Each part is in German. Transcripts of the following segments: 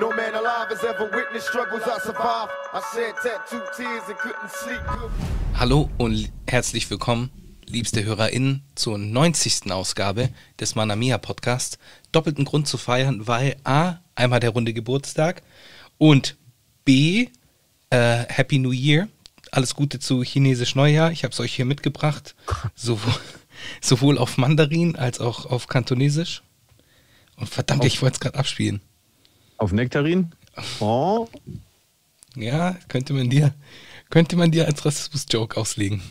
No man alive has ever witnessed struggles I survived. I shed tattooed tears and couldn't sleep. Hallo und herzlich willkommen, liebste HörerInnen, zur 90. Ausgabe des Manamia Podcast. Doppelten Grund zu feiern, weil A, einmal der runde Geburtstag und B, äh, Happy New Year. Alles Gute zu Chinesisch Neujahr. Ich habe es euch hier mitgebracht. Sowohl, sowohl auf Mandarin als auch auf Kantonesisch. Und verdammt, ich wollte es gerade abspielen. Auf Nektarin? Oh. Ja, könnte man dir, könnte man dir als Rassismus-Joke auslegen.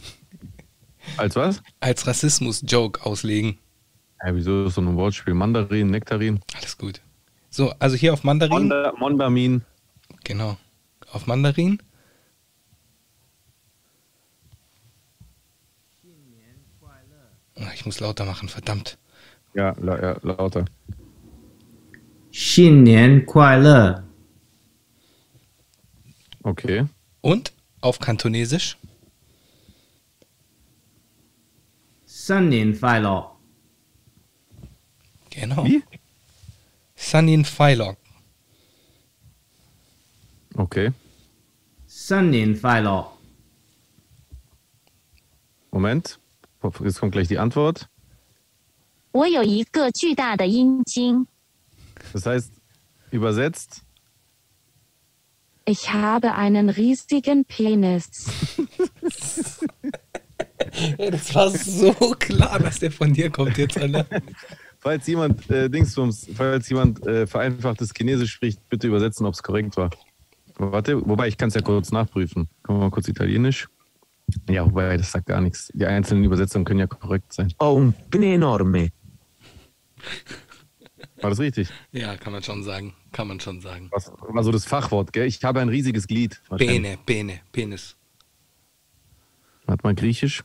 Als was? Als Rassismus-Joke auslegen. Ja, wieso ist so ein Wortspiel? Mandarin, Nektarin? Alles gut. So, also hier auf Mandarin. Monda, Mondamin. Genau. Auf Mandarin. Ah, Ich muss lauter machen, verdammt. Ja, la, ja, lauter. 新年快乐！ Okay. Und auf Kantonesisch. 新年快乐！ Genau. Wie? Sanin Failog. Okay. 新年快乐！ Moment. Jetzt kommt gleich die Antwort. 我有一个巨大的阴茎， Das heißt, übersetzt, ich habe einen riesigen Penis. Ey, das war so klar, dass der von dir kommt jetzt, Alter. falls jemand äh, Dingsbums, falls jemand äh, vereinfachtes Chinesisch spricht, bitte übersetzen, ob es korrekt war. Warte, wobei ich kann es ja kurz nachprüfen. Kommen wir mal kurz Italienisch. Ja, wobei das sagt gar nichts. Die einzelnen Übersetzungen können ja korrekt sein. Un pene enorme. War das richtig? Ja, kann man schon sagen. Kann man schon sagen. Was war so das Fachwort, gell? Ich habe ein riesiges Glied. Pene, Pene, Penis. Hat man Griechisch?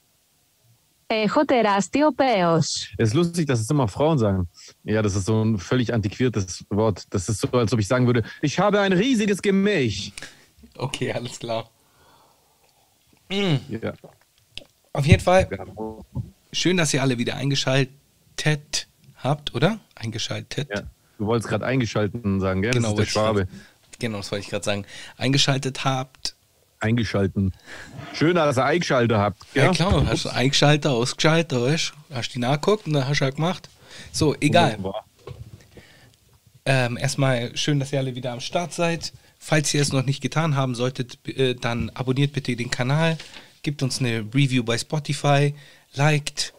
Echo. Es ist lustig, dass es immer Frauen sagen. Ja, das ist so ein völlig antiquiertes Wort. Das ist so, als ob ich sagen würde, ich habe ein riesiges Gemisch. Okay, alles klar. Mhm. Ja. Auf jeden Fall, schön, dass ihr alle wieder eingeschaltet habt, oder? Eingeschaltet. ja. Du wolltest gerade eingeschalten sagen, gell? Genau, das ist der wollte ich Schwabe. grad- Genau, das wollte ich gerade sagen. Eingeschaltet habt. Eingeschalten. Schön, dass ihr eingeschaltet habt. Ja, gell? klar, hast du eingeschaltet, ausgeschaltet, weißt du? Hast die nachgeguckt und dann hast du ja gemacht. So, egal. Ähm, erstmal schön, dass ihr alle wieder am Start seid. Falls ihr es noch nicht getan haben solltet, äh, dann abonniert bitte den Kanal, gebt uns eine Review bei Spotify, liked,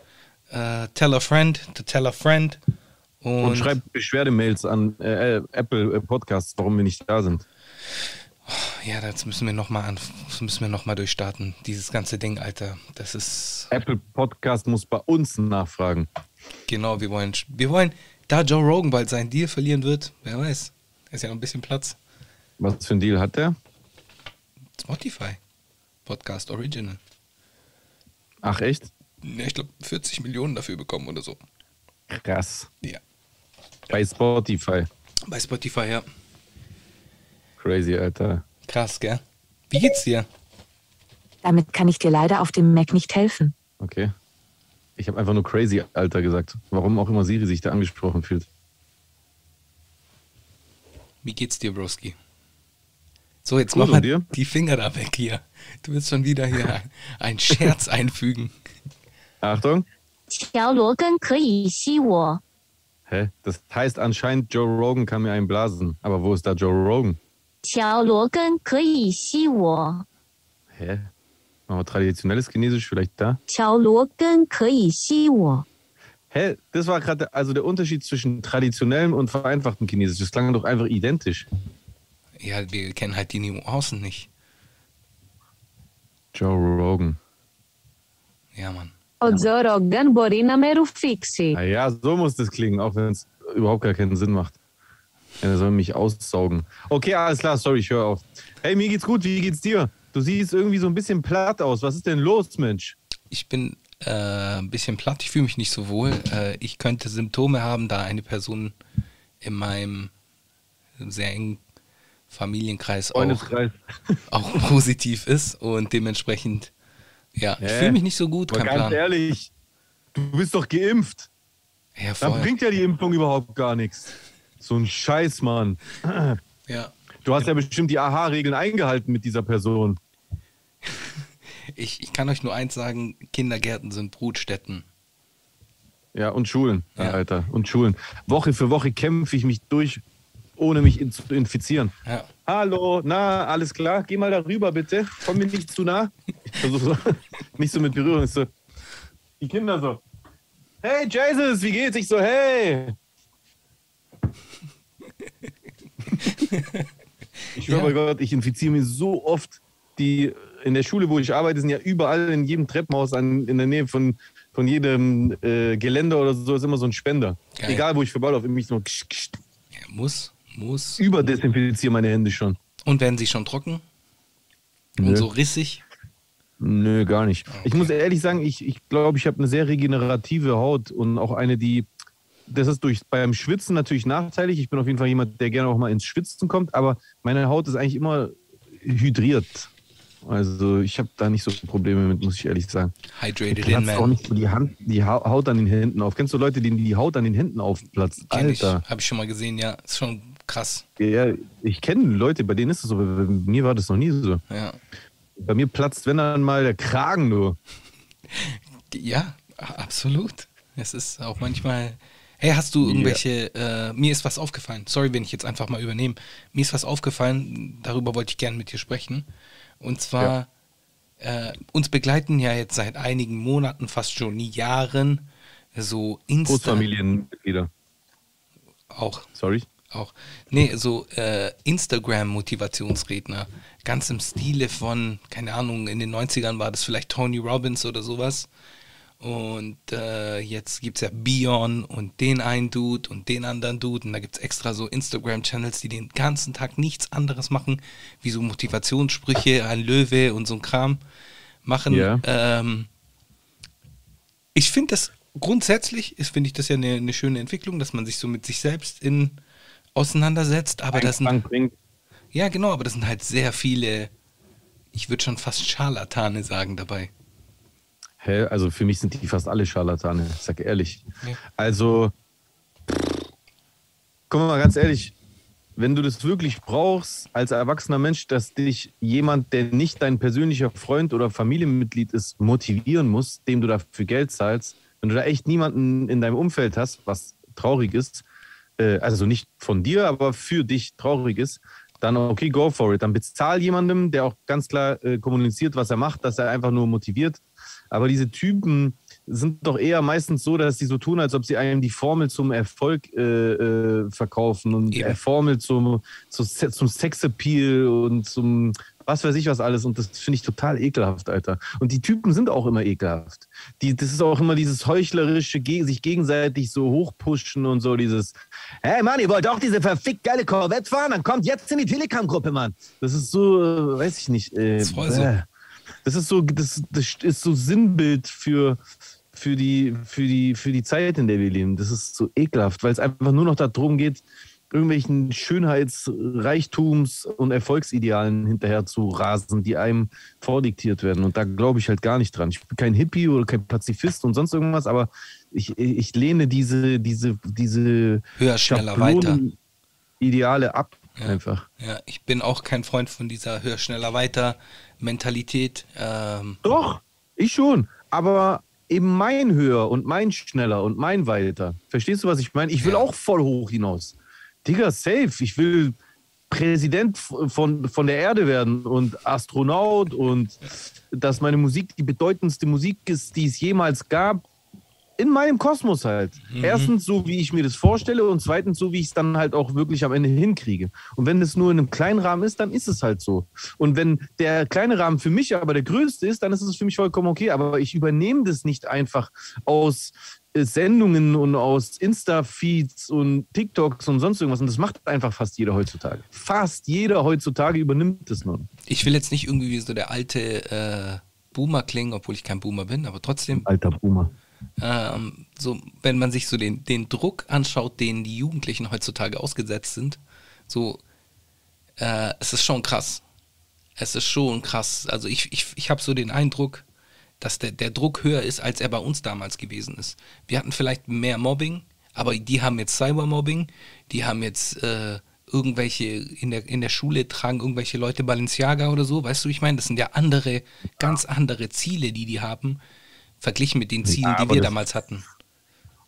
äh, tell a friend, to tell a friend. Und, Und schreibt Beschwerdemails an äh, Apple äh, Podcasts, warum wir nicht da sind. ja, das müssen wir nochmal an, das müssen wir noch mal durchstarten. Dieses ganze Ding, Alter. Das ist Apple Podcast muss bei uns nachfragen. genau, wir wollen, wir wollen, da Joe Rogan bald seinen Deal verlieren wird, wer weiß. Ist ja noch ein bisschen Platz. Was für ein Deal hat der? Spotify. Podcast Original. Ach, echt? Ja, ich glaube 40 Millionen dafür bekommen oder so. Krass. Ja. Bei Spotify. Bei Spotify, ja. Crazy, Alter. Krass, gell? Wie geht's dir? Damit kann ich dir leider auf dem Mac nicht helfen. Okay. Ich habe einfach nur crazy, Alter, gesagt. Warum auch immer Siri sich da angesprochen fühlt. Wie geht's dir, Broski? So, jetzt Gut, mach mal die Finger da weg hier. Du willst schon wieder hier ein- einen Scherz einfügen. Achtung. Hä? Das heißt anscheinend, Joe Rogan kann mir einen blasen. Aber wo ist da Joe Rogan? Hä? Machen wir traditionelles Chinesisch vielleicht da? Hä? Das war gerade also der Unterschied zwischen traditionellem und vereinfachtem Chinesisch. Das klang doch einfach identisch. Ja, wir kennen halt die Nuancen nicht. Joe Rogan. Ja, Mann. Ο Τζο Ρόγκαν μπορεί να με ρουφήξει. Ah ja, so muss das klingen, auch wenn es überhaupt gar keinen Sinn macht. Er soll mich aussaugen. Okay, alles klar, sorry, ich höre auf. Hey, mir geht's gut, wie geht's dir? Du siehst irgendwie so ein bisschen platt aus. Was ist denn los, Mensch? Ich bin äh, ein bisschen platt, ich fühle mich nicht so wohl. Äh, ich könnte Symptome haben, da eine Person in meinem sehr engen Familienkreis auch, Freundeskreis. auch positiv ist und dementsprechend, ja, ich fühle mich nicht so gut, Aber kein ganz Plan. ehrlich, du bist doch geimpft. Ja, Da voll. bringt ja die Impfung überhaupt gar nichts. So ein Scheiß, Mann. Ja. Du hast ja bestimmt die AHA-Regeln eingehalten mit dieser Person. Ich, ich kann euch nur eins sagen: Kindergärten sind Brutstätten. Ja, und Schulen, Ja. Alter. Und Schulen. Woche für Woche kämpfe ich mich durch, ohne mich in, zu infizieren. Ja. Hallo, na, alles klar? Geh mal darüber, bitte. Komm mir nicht zu nah. Ich versuche so, nicht so mit Berührung. So. Die Kinder so. Hey, Jesus, wie geht's? Ich so, hey. Ich schwöre Ja. bei Gott, ich infiziere mich so oft. Die in der Schule, wo ich arbeite, sind ja überall in jedem Treppenhaus an, in der Nähe von, von jedem äh, Geländer oder so ist immer so ein Spender. Geil. Egal, wo ich vorbeilaufe, mich so ja muss, muss. überdesinfiziere meine Hände schon. Und werden sie schon trocken? Und Nö. so rissig? Nö, gar nicht. Ich Okay. muss ehrlich sagen, ich glaube, ich, glaub, ich habe eine sehr regenerative Haut und auch eine, die. Das ist durch beim Schwitzen natürlich nachteilig. Ich bin auf jeden Fall jemand, der gerne auch mal ins Schwitzen kommt, aber meine Haut ist eigentlich immer hydriert. Also ich habe da nicht so Probleme mit, muss ich ehrlich sagen. Hydrated in, Platzt auch man. nicht so die, Hand, die Ha- Haut an den Händen auf. Kennst du Leute, denen die Haut an den Händen aufplatzt? Kenn ich. Alter. Habe ich schon mal gesehen, ja. Ist schon krass. Ja, ich kenne Leute, bei denen ist es so. Bei mir war das noch nie so. Ja. Bei mir platzt, wenn dann mal der Kragen nur. Ja, absolut. Es ist auch manchmal. Hey, hast du irgendwelche. Äh, mir ist was aufgefallen. Sorry, wenn ich jetzt einfach mal übernehme. Mir ist was aufgefallen, darüber wollte ich gerne mit dir sprechen. Und zwar, äh, uns begleiten ja jetzt seit einigen Monaten, fast schon Jahren, so Insta. Großfamilienmitglieder. Auch. Sorry. Auch. Nee, so äh, Instagram-Motivationsredner. Ganz im Stile von, keine Ahnung, in den 90ern war das vielleicht Tony Robbins oder sowas. Und äh, jetzt gibt es ja Bion und den einen Dude und den anderen Dude. Und da gibt es extra so Instagram-Channels, die den ganzen Tag nichts anderes machen, wie so Motivationssprüche, ein Löwe und so ein Kram machen. Ja. Ähm, ich finde das grundsätzlich, finde ich das ja eine, eine schöne Entwicklung, dass man sich so mit sich selbst in auseinandersetzt, aber das sind, bringt. ja genau, aber das sind halt sehr viele, ich würde schon fast Scharlatane sagen dabei. Hä? Also für mich sind die fast alle Scharlatane, ich sag ehrlich. Ja. Also, guck mal ganz ehrlich, wenn du das wirklich brauchst als erwachsener Mensch, dass dich jemand, der nicht dein persönlicher Freund oder Familienmitglied ist, motivieren muss, dem du dafür Geld zahlst, wenn du da echt niemanden in deinem Umfeld hast, was traurig ist, äh, also nicht von dir, aber für dich traurig ist, dann okay, go for it. Dann bezahl jemandem, der auch ganz klar äh, kommuniziert, was er macht, dass er einfach nur motiviert. Aber diese Typen sind doch eher meistens so, dass sie so tun, als ob sie einem die Formel zum Erfolg äh, äh, verkaufen und die. Formel zum, zum Sexappeal und zum was weiß ich was alles. Und das finde ich total ekelhaft, Alter. Und die Typen sind auch immer ekelhaft. Die, das ist auch immer dieses heuchlerische, sich gegenseitig so hochpushen und so dieses, hey Mann, ihr wollt auch diese verfickt geile Corvette fahren? Dann kommt jetzt in die Telegram-Gruppe, Mann. Das ist so, äh, weiß ich nicht. Äh, Das ist voll so. äh. Das ist so, das, das ist so Sinnbild für, für, die, für, die, für die Zeit, in der wir leben. Das ist so ekelhaft, weil es einfach nur noch darum geht, irgendwelchen Schönheits-, Reichtums- und Erfolgsidealen hinterher zu rasen, die einem vordiktiert werden. Und da glaube ich halt gar nicht dran. Ich bin kein Hippie oder kein Pazifist und sonst irgendwas, aber ich, ich lehne diese, diese, diese Höher, schneller, weiter. Ideale ab. Ja. Einfach. Ja, ich bin auch kein Freund von dieser höher, schneller, weiter Mentalität. Ähm, Doch, ich schon. Aber eben mein höher und mein schneller und mein weiter. Verstehst du, was ich meine? Ich will Ja. auch voll hoch hinaus. Digga, safe. Ich will Präsident von, von der Erde werden und Astronaut und dass meine Musik die bedeutendste Musik ist, die es jemals gab. In meinem Kosmos halt. Erstens so, wie ich mir das vorstelle und zweitens so, wie ich es dann halt auch wirklich am Ende hinkriege. Und wenn es nur in einem kleinen Rahmen ist, dann ist es halt so. Und wenn der kleine Rahmen für mich aber der größte ist, dann ist es für mich vollkommen okay. Aber ich übernehme das nicht einfach aus Sendungen und aus Insta-Feeds und TikToks und sonst irgendwas. Und das macht einfach fast jeder heutzutage. Fast jeder heutzutage übernimmt das nun. ich will jetzt nicht irgendwie wie so der alte äh, Boomer klingen, obwohl ich kein Boomer bin, aber trotzdem, Alter Boomer. ähm, so, wenn man sich so den, den Druck anschaut, den die Jugendlichen heutzutage ausgesetzt sind, so, äh, es ist schon krass. Es ist schon krass. Also ich, ich, ich habe so den Eindruck, dass der, der Druck höher ist, als er bei uns damals gewesen ist. Wir hatten vielleicht mehr Mobbing, aber die haben jetzt Cybermobbing, die haben jetzt äh, irgendwelche in der, in der Schule tragen irgendwelche Leute Balenciaga oder so, weißt du, ich meine, das sind ja andere, ganz andere Ziele, die die haben, verglichen mit den Zielen, die aber wir damals hatten.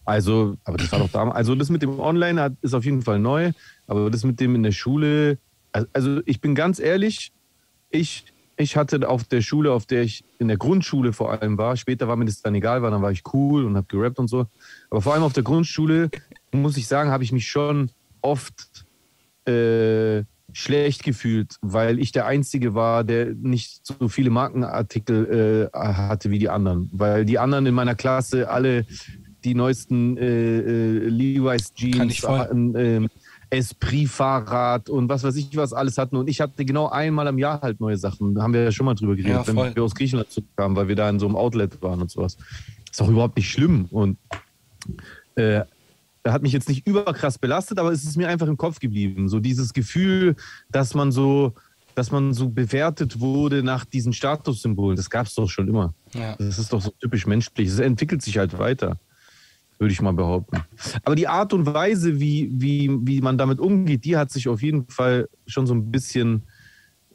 Also, aber das war doch damals. Also, das mit dem Online hat, ist auf jeden Fall neu, aber das mit dem in der Schule. Also, also ich bin ganz ehrlich, ich, ich hatte auf der Schule, auf der ich in der Grundschule vor allem war, später war mir das dann egal, weil dann war ich cool und habe gerappt und so. Aber vor allem auf der Grundschule, muss ich sagen, habe ich mich schon oft äh, schlecht gefühlt, weil ich der Einzige war, der nicht so viele Markenartikel äh, hatte wie die anderen. Weil die anderen in meiner Klasse alle die neuesten äh, äh, Levi's Jeans, Esprit-Fahrrad und was weiß ich was alles hatten. Und ich hatte genau einmal im Jahr halt neue Sachen. Da haben wir ja schon mal drüber geredet, Ja, wenn wir aus Griechenland zurückkamen, weil wir da in so einem Outlet waren und sowas. Ist auch überhaupt nicht schlimm. Und äh, hat mich jetzt nicht überkrass belastet, aber es ist mir einfach im Kopf geblieben. So dieses Gefühl, dass man so, dass man so bewertet wurde nach diesen Statussymbolen. Das gab es doch schon immer. Ja. Das ist doch so typisch menschlich. Es entwickelt sich halt weiter, würde ich mal behaupten. Aber die Art und Weise, wie, wie, wie man damit umgeht, die hat sich auf jeden Fall schon so ein bisschen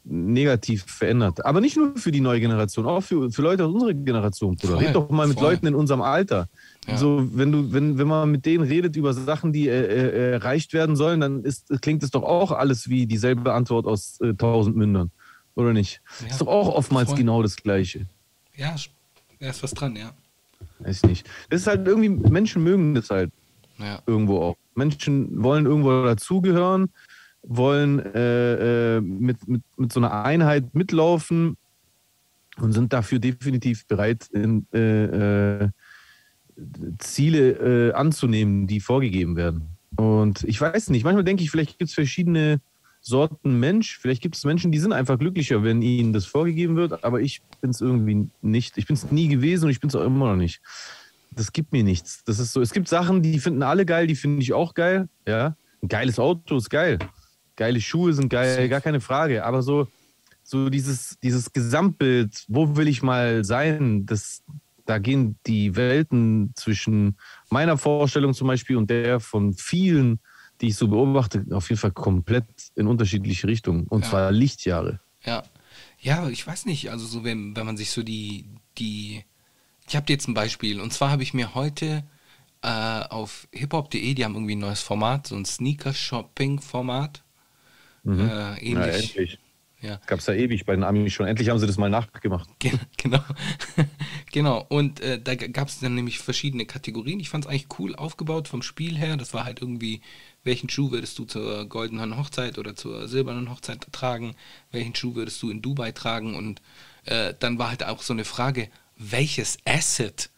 negativ verändert. Aber nicht nur für die neue Generation, auch für, für Leute aus unserer Generation. Bruder. Red doch mal mit voll. Leuten in unserem Alter. Ja. So, wenn du, wenn, wenn man mit denen redet über Sachen, die äh, äh, erreicht werden sollen, dann ist, klingt es doch auch alles wie dieselbe Antwort aus äh, tausend Mündern. Oder nicht? Ja, ist doch auch oftmals voll. genau das Gleiche. Ja, da ist was dran, ja. Weiß ich nicht. Das ist halt irgendwie, Menschen mögen das halt Ja, irgendwo auch. Menschen wollen irgendwo dazugehören, wollen äh, äh, mit, mit, mit so einer Einheit mitlaufen und sind dafür definitiv bereit, in, äh, äh, Ziele äh, anzunehmen, die vorgegeben werden. Und ich weiß nicht, manchmal denke ich, vielleicht gibt es verschiedene Sorten Mensch. Vielleicht gibt es Menschen, die sind einfach glücklicher, wenn ihnen das vorgegeben wird, aber ich bin es irgendwie nicht. Ich bin es nie gewesen und ich bin es auch immer noch nicht. Das gibt mir nichts. Das ist so. Es gibt Sachen, die finden alle geil, die finde ich auch geil. Ja, ein geiles Auto ist geil. Geile Schuhe sind geil, gar keine Frage. Aber so, so dieses, dieses Gesamtbild, wo will ich mal sein, das, da gehen die Welten zwischen meiner Vorstellung zum Beispiel und der von vielen, die ich so beobachte, auf jeden Fall komplett in unterschiedliche Richtungen. Und Ja. zwar Lichtjahre. ja. Ja, ich weiß nicht, also so, wenn, wenn man sich so die, die, ich habe dir jetzt ein Beispiel, und zwar habe ich mir heute äh, auf hiphop.de, die haben irgendwie ein neues Format, so ein Sneaker-Shopping-Format. Mhm. Äh, Ja, ähnlich. endlich. Ja. Gab es ja ewig bei den Amis schon. Endlich haben sie das mal nachgemacht. Gen- Genau. genau. Und äh, da gab es dann nämlich verschiedene Kategorien. Ich fand es eigentlich cool aufgebaut vom Spiel her. Das war halt irgendwie, welchen Schuh würdest du zur goldenen Hochzeit oder zur silbernen Hochzeit tragen? Welchen Schuh würdest du in Dubai tragen? Und äh, dann war halt auch so eine Frage, welches Asset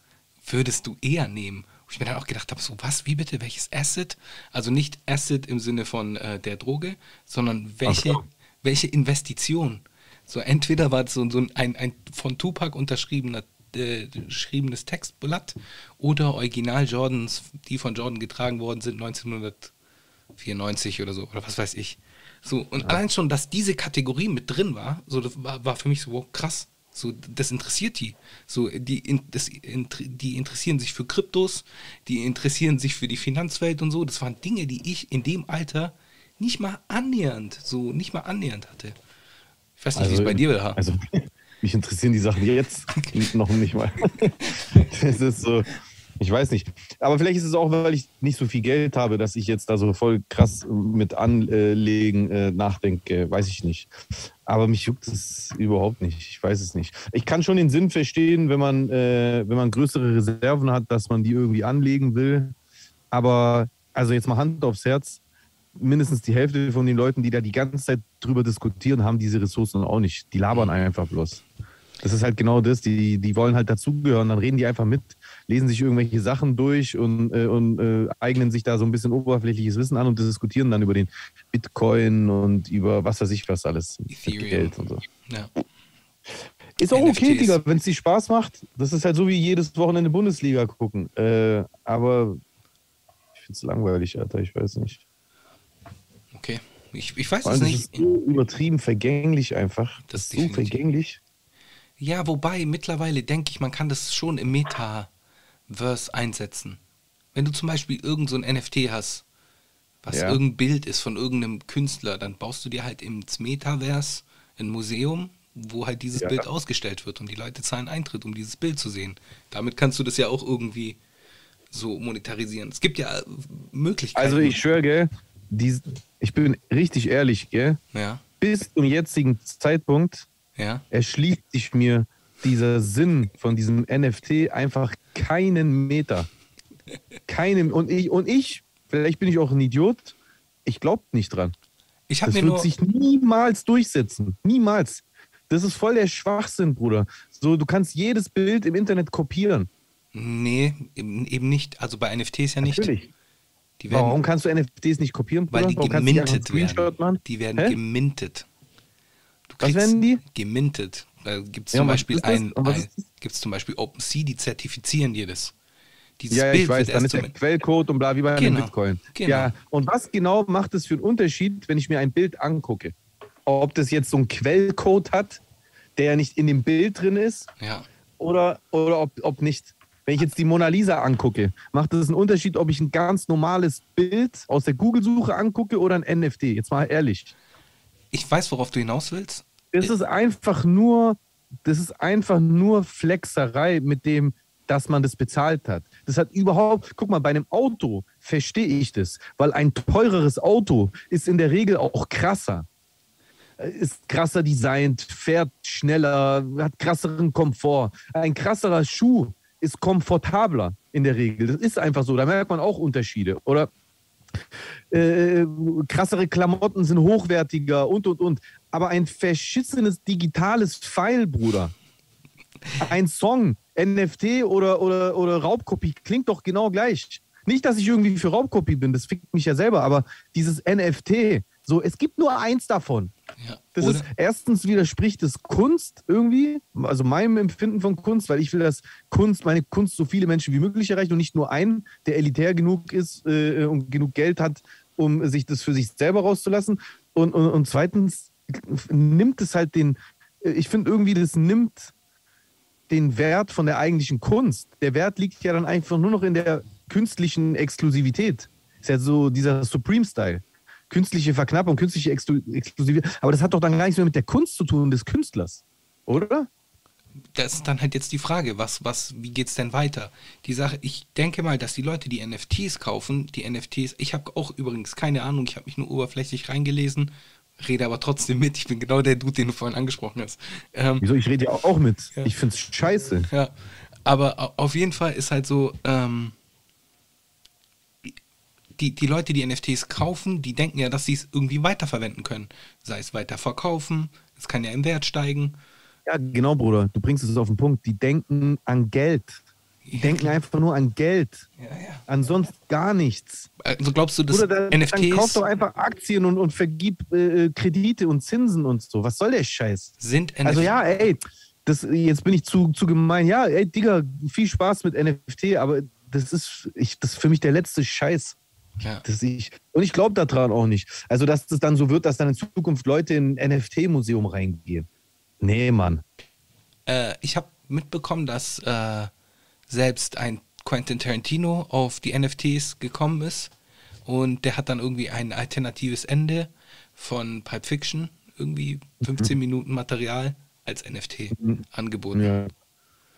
würdest du eher nehmen? Wo ich mir dann auch gedacht habe, so was, wie bitte, welches Asset? Also nicht Asset im Sinne von äh, der Droge, sondern welche, so. welche Investition? So entweder war es so, so ein, ein von Tupac unterschriebener äh, geschriebenes Textblatt oder Original Jordans, die von Jordan getragen worden sind 1994 oder so oder was weiß ich. So und allein schon, dass diese Kategorie mit drin war, so das war, war für mich so wow, krass. So, das interessiert die. So, die, in, das, int- die interessieren sich für Kryptos, die interessieren sich für die Finanzwelt und so. Das waren Dinge, die ich in dem Alter nicht mal annähernd, so nicht mal annähernd hatte. Ich weiß nicht, wie es bei dir war. Also, mich interessieren die Sachen jetzt noch nicht mal. Das ist so, ich weiß nicht. Aber vielleicht ist es auch, weil ich nicht so viel Geld habe, dass ich jetzt da so voll krass mit Anlegen äh, nachdenke. Weiß ich nicht. Aber mich juckt es überhaupt nicht. Ich weiß es nicht. Ich kann schon den Sinn verstehen, wenn man, äh, wenn man größere Reserven hat, dass man die irgendwie anlegen will. Aber, also jetzt mal Hand aufs Herz, mindestens die Hälfte von den Leuten, die da die ganze Zeit drüber diskutieren, haben diese Ressourcen auch nicht. Die labern einfach bloß. Das ist halt genau das. Die, die wollen halt dazugehören. Dann reden die einfach mit, lesen sich irgendwelche Sachen durch und, äh, und äh, eignen sich da so ein bisschen oberflächliches Wissen an und diskutieren dann über den Bitcoin und über was weiß ich was alles. mit Ethereum. Geld und so. Ja. Ist auch okay, NFTs. Digga, wenn es dir Spaß macht. Das ist halt so wie jedes Wochenende Bundesliga gucken. Äh, aber ich finde es langweilig, Alter. Ich weiß nicht. Okay. Ich, ich weiß es nicht. ist so übertrieben vergänglich einfach. Das ist so definitiv. vergänglich. Ja, wobei mittlerweile denke ich, man kann das schon im Metaverse einsetzen. Wenn du zum Beispiel irgend so ein NFT hast, was Ja. irgendein Bild ist von irgendeinem Künstler, dann baust du dir halt ins Metaverse ein Museum, wo halt dieses Ja. Bild ausgestellt wird und die Leute zahlen Eintritt, um dieses Bild zu sehen. Damit kannst du das ja auch irgendwie so monetarisieren. Es gibt ja äh, Möglichkeiten. Also ich schwöre, gell, die, ich bin richtig ehrlich, gell, Ja, bis zum jetzigen Zeitpunkt ja. erschließt sich mir dieser Sinn von diesem NFT einfach keinen Meter. Keinem. Und ich, und ich, vielleicht bin ich auch ein Idiot, ich glaube nicht dran. Ich habe Das wird sich niemals durchsetzen. Niemals. Das ist voll der Schwachsinn, Bruder. So, du kannst jedes Bild im Internet kopieren. Nee, eben nicht. Also bei NFTs ja nicht. Natürlich. Die werden, Warum kannst du NFTs nicht kopieren? weil Bruder? die Warum gemintet werden. machen? Die werden Hä? gemintet. Du Was werden die? Gemintet. Da gibt es Ja, zum was Beispiel ein, ein gibt's zum Beispiel OpenSea, die zertifizieren dir das. Dieses Ja, ja, Bild ich weiß, dann ist der Quellcode und bla, wie bei einem Genau, Bitcoin. genau. Ja, und was genau macht es für einen Unterschied, wenn ich mir ein Bild angucke? Ob das jetzt so einen Quellcode hat, der ja nicht in dem Bild drin ist, ja. oder, oder ob, ob nicht. Wenn ich jetzt die Mona Lisa angucke, macht es einen Unterschied, ob ich ein ganz normales Bild aus der Google-Suche angucke oder ein NFT? Jetzt mal ehrlich. Ich weiß, worauf du hinaus willst. Das ist einfach nur, das ist einfach nur Flexerei mit dem, dass man das bezahlt hat. Das hat überhaupt, guck mal, bei einem Auto verstehe ich das, weil ein teureres Auto ist in der Regel auch krasser. Äh, Ist krasser designt, fährt schneller, hat krasseren Komfort. Ein krasserer Schuh ist komfortabler in der Regel. Das ist einfach so. Da merkt man auch Unterschiede. Oder äh, krassere Klamotten sind hochwertiger und und und. Aber ein verschissenes digitales Pfeil, Bruder. Ein Song, NFT oder, oder, oder Raubkopie klingt doch genau gleich. Nicht, dass ich irgendwie für Raubkopie bin, das fickt mich ja selber, aber dieses NFT, so, es gibt nur eins davon. Ja. Das Oder, ist erstens widerspricht es Kunst irgendwie, also meinem Empfinden von Kunst, weil ich will, dass Kunst, meine Kunst so viele Menschen wie möglich erreicht und nicht nur einen, der elitär genug ist äh, und genug Geld hat, um sich das für sich selber rauszulassen. Und, und, und zweitens nimmt es halt den, äh, ich finde irgendwie, das nimmt den Wert von der eigentlichen Kunst. Der Wert liegt ja dann einfach nur noch in der künstlichen Exklusivität. Ist ja so dieser Supreme-Style. Künstliche Verknappung, künstliche Exklu Exklusivität. Aber das hat doch dann gar nichts mehr mit der Kunst zu tun des Künstlers. Oder? das ist dann halt jetzt die Frage, was, was, wie geht's denn weiter? Die Sache, ich denke mal, dass die Leute, die NFTs kaufen, die NFTs, ich habe auch übrigens keine Ahnung, ich habe mich nur oberflächlich reingelesen, rede aber trotzdem mit, ich bin genau der Dude, den du vorhin angesprochen hast. Ähm, Wieso? Ich rede ja auch mit. Ja. Ich finde es scheiße. Ja, aber au- auf jeden Fall ist halt so, ähm, die, die Leute, die NFTs kaufen, die denken ja, dass sie es irgendwie weiterverwenden können. Sei es weiter verkaufen, es kann ja im Wert steigen. Ja, genau, Bruder. Du bringst es auf den Punkt. Die denken an Geld. Die denken einfach nur an Geld. Ja, ja. Ansonsten gar nichts. Also glaubst du, dass Bruder, dann, dann kauf NFTs doch einfach Aktien und, und vergib äh, Kredite und Zinsen und so. Was soll der Scheiß? sind NFTs? Also ja, ey, das, jetzt bin ich zu, zu gemein. Ja, ey, Digga, viel Spaß mit NFT, aber das ist, ich, das ist für mich der letzte Scheiß. Ja. Das ich, und ich glaube daran auch nicht. Also, dass das dann so wird, dass dann in Zukunft Leute in ein NFT-Museum reingehen. Nee, Mann. Äh, ich habe mitbekommen, dass äh, selbst ein Quentin Tarantino auf die NFTs gekommen ist und der hat dann irgendwie ein alternatives Ende von Pulp Fiction, irgendwie 15 Minuten Material als NFT angeboten. Ja.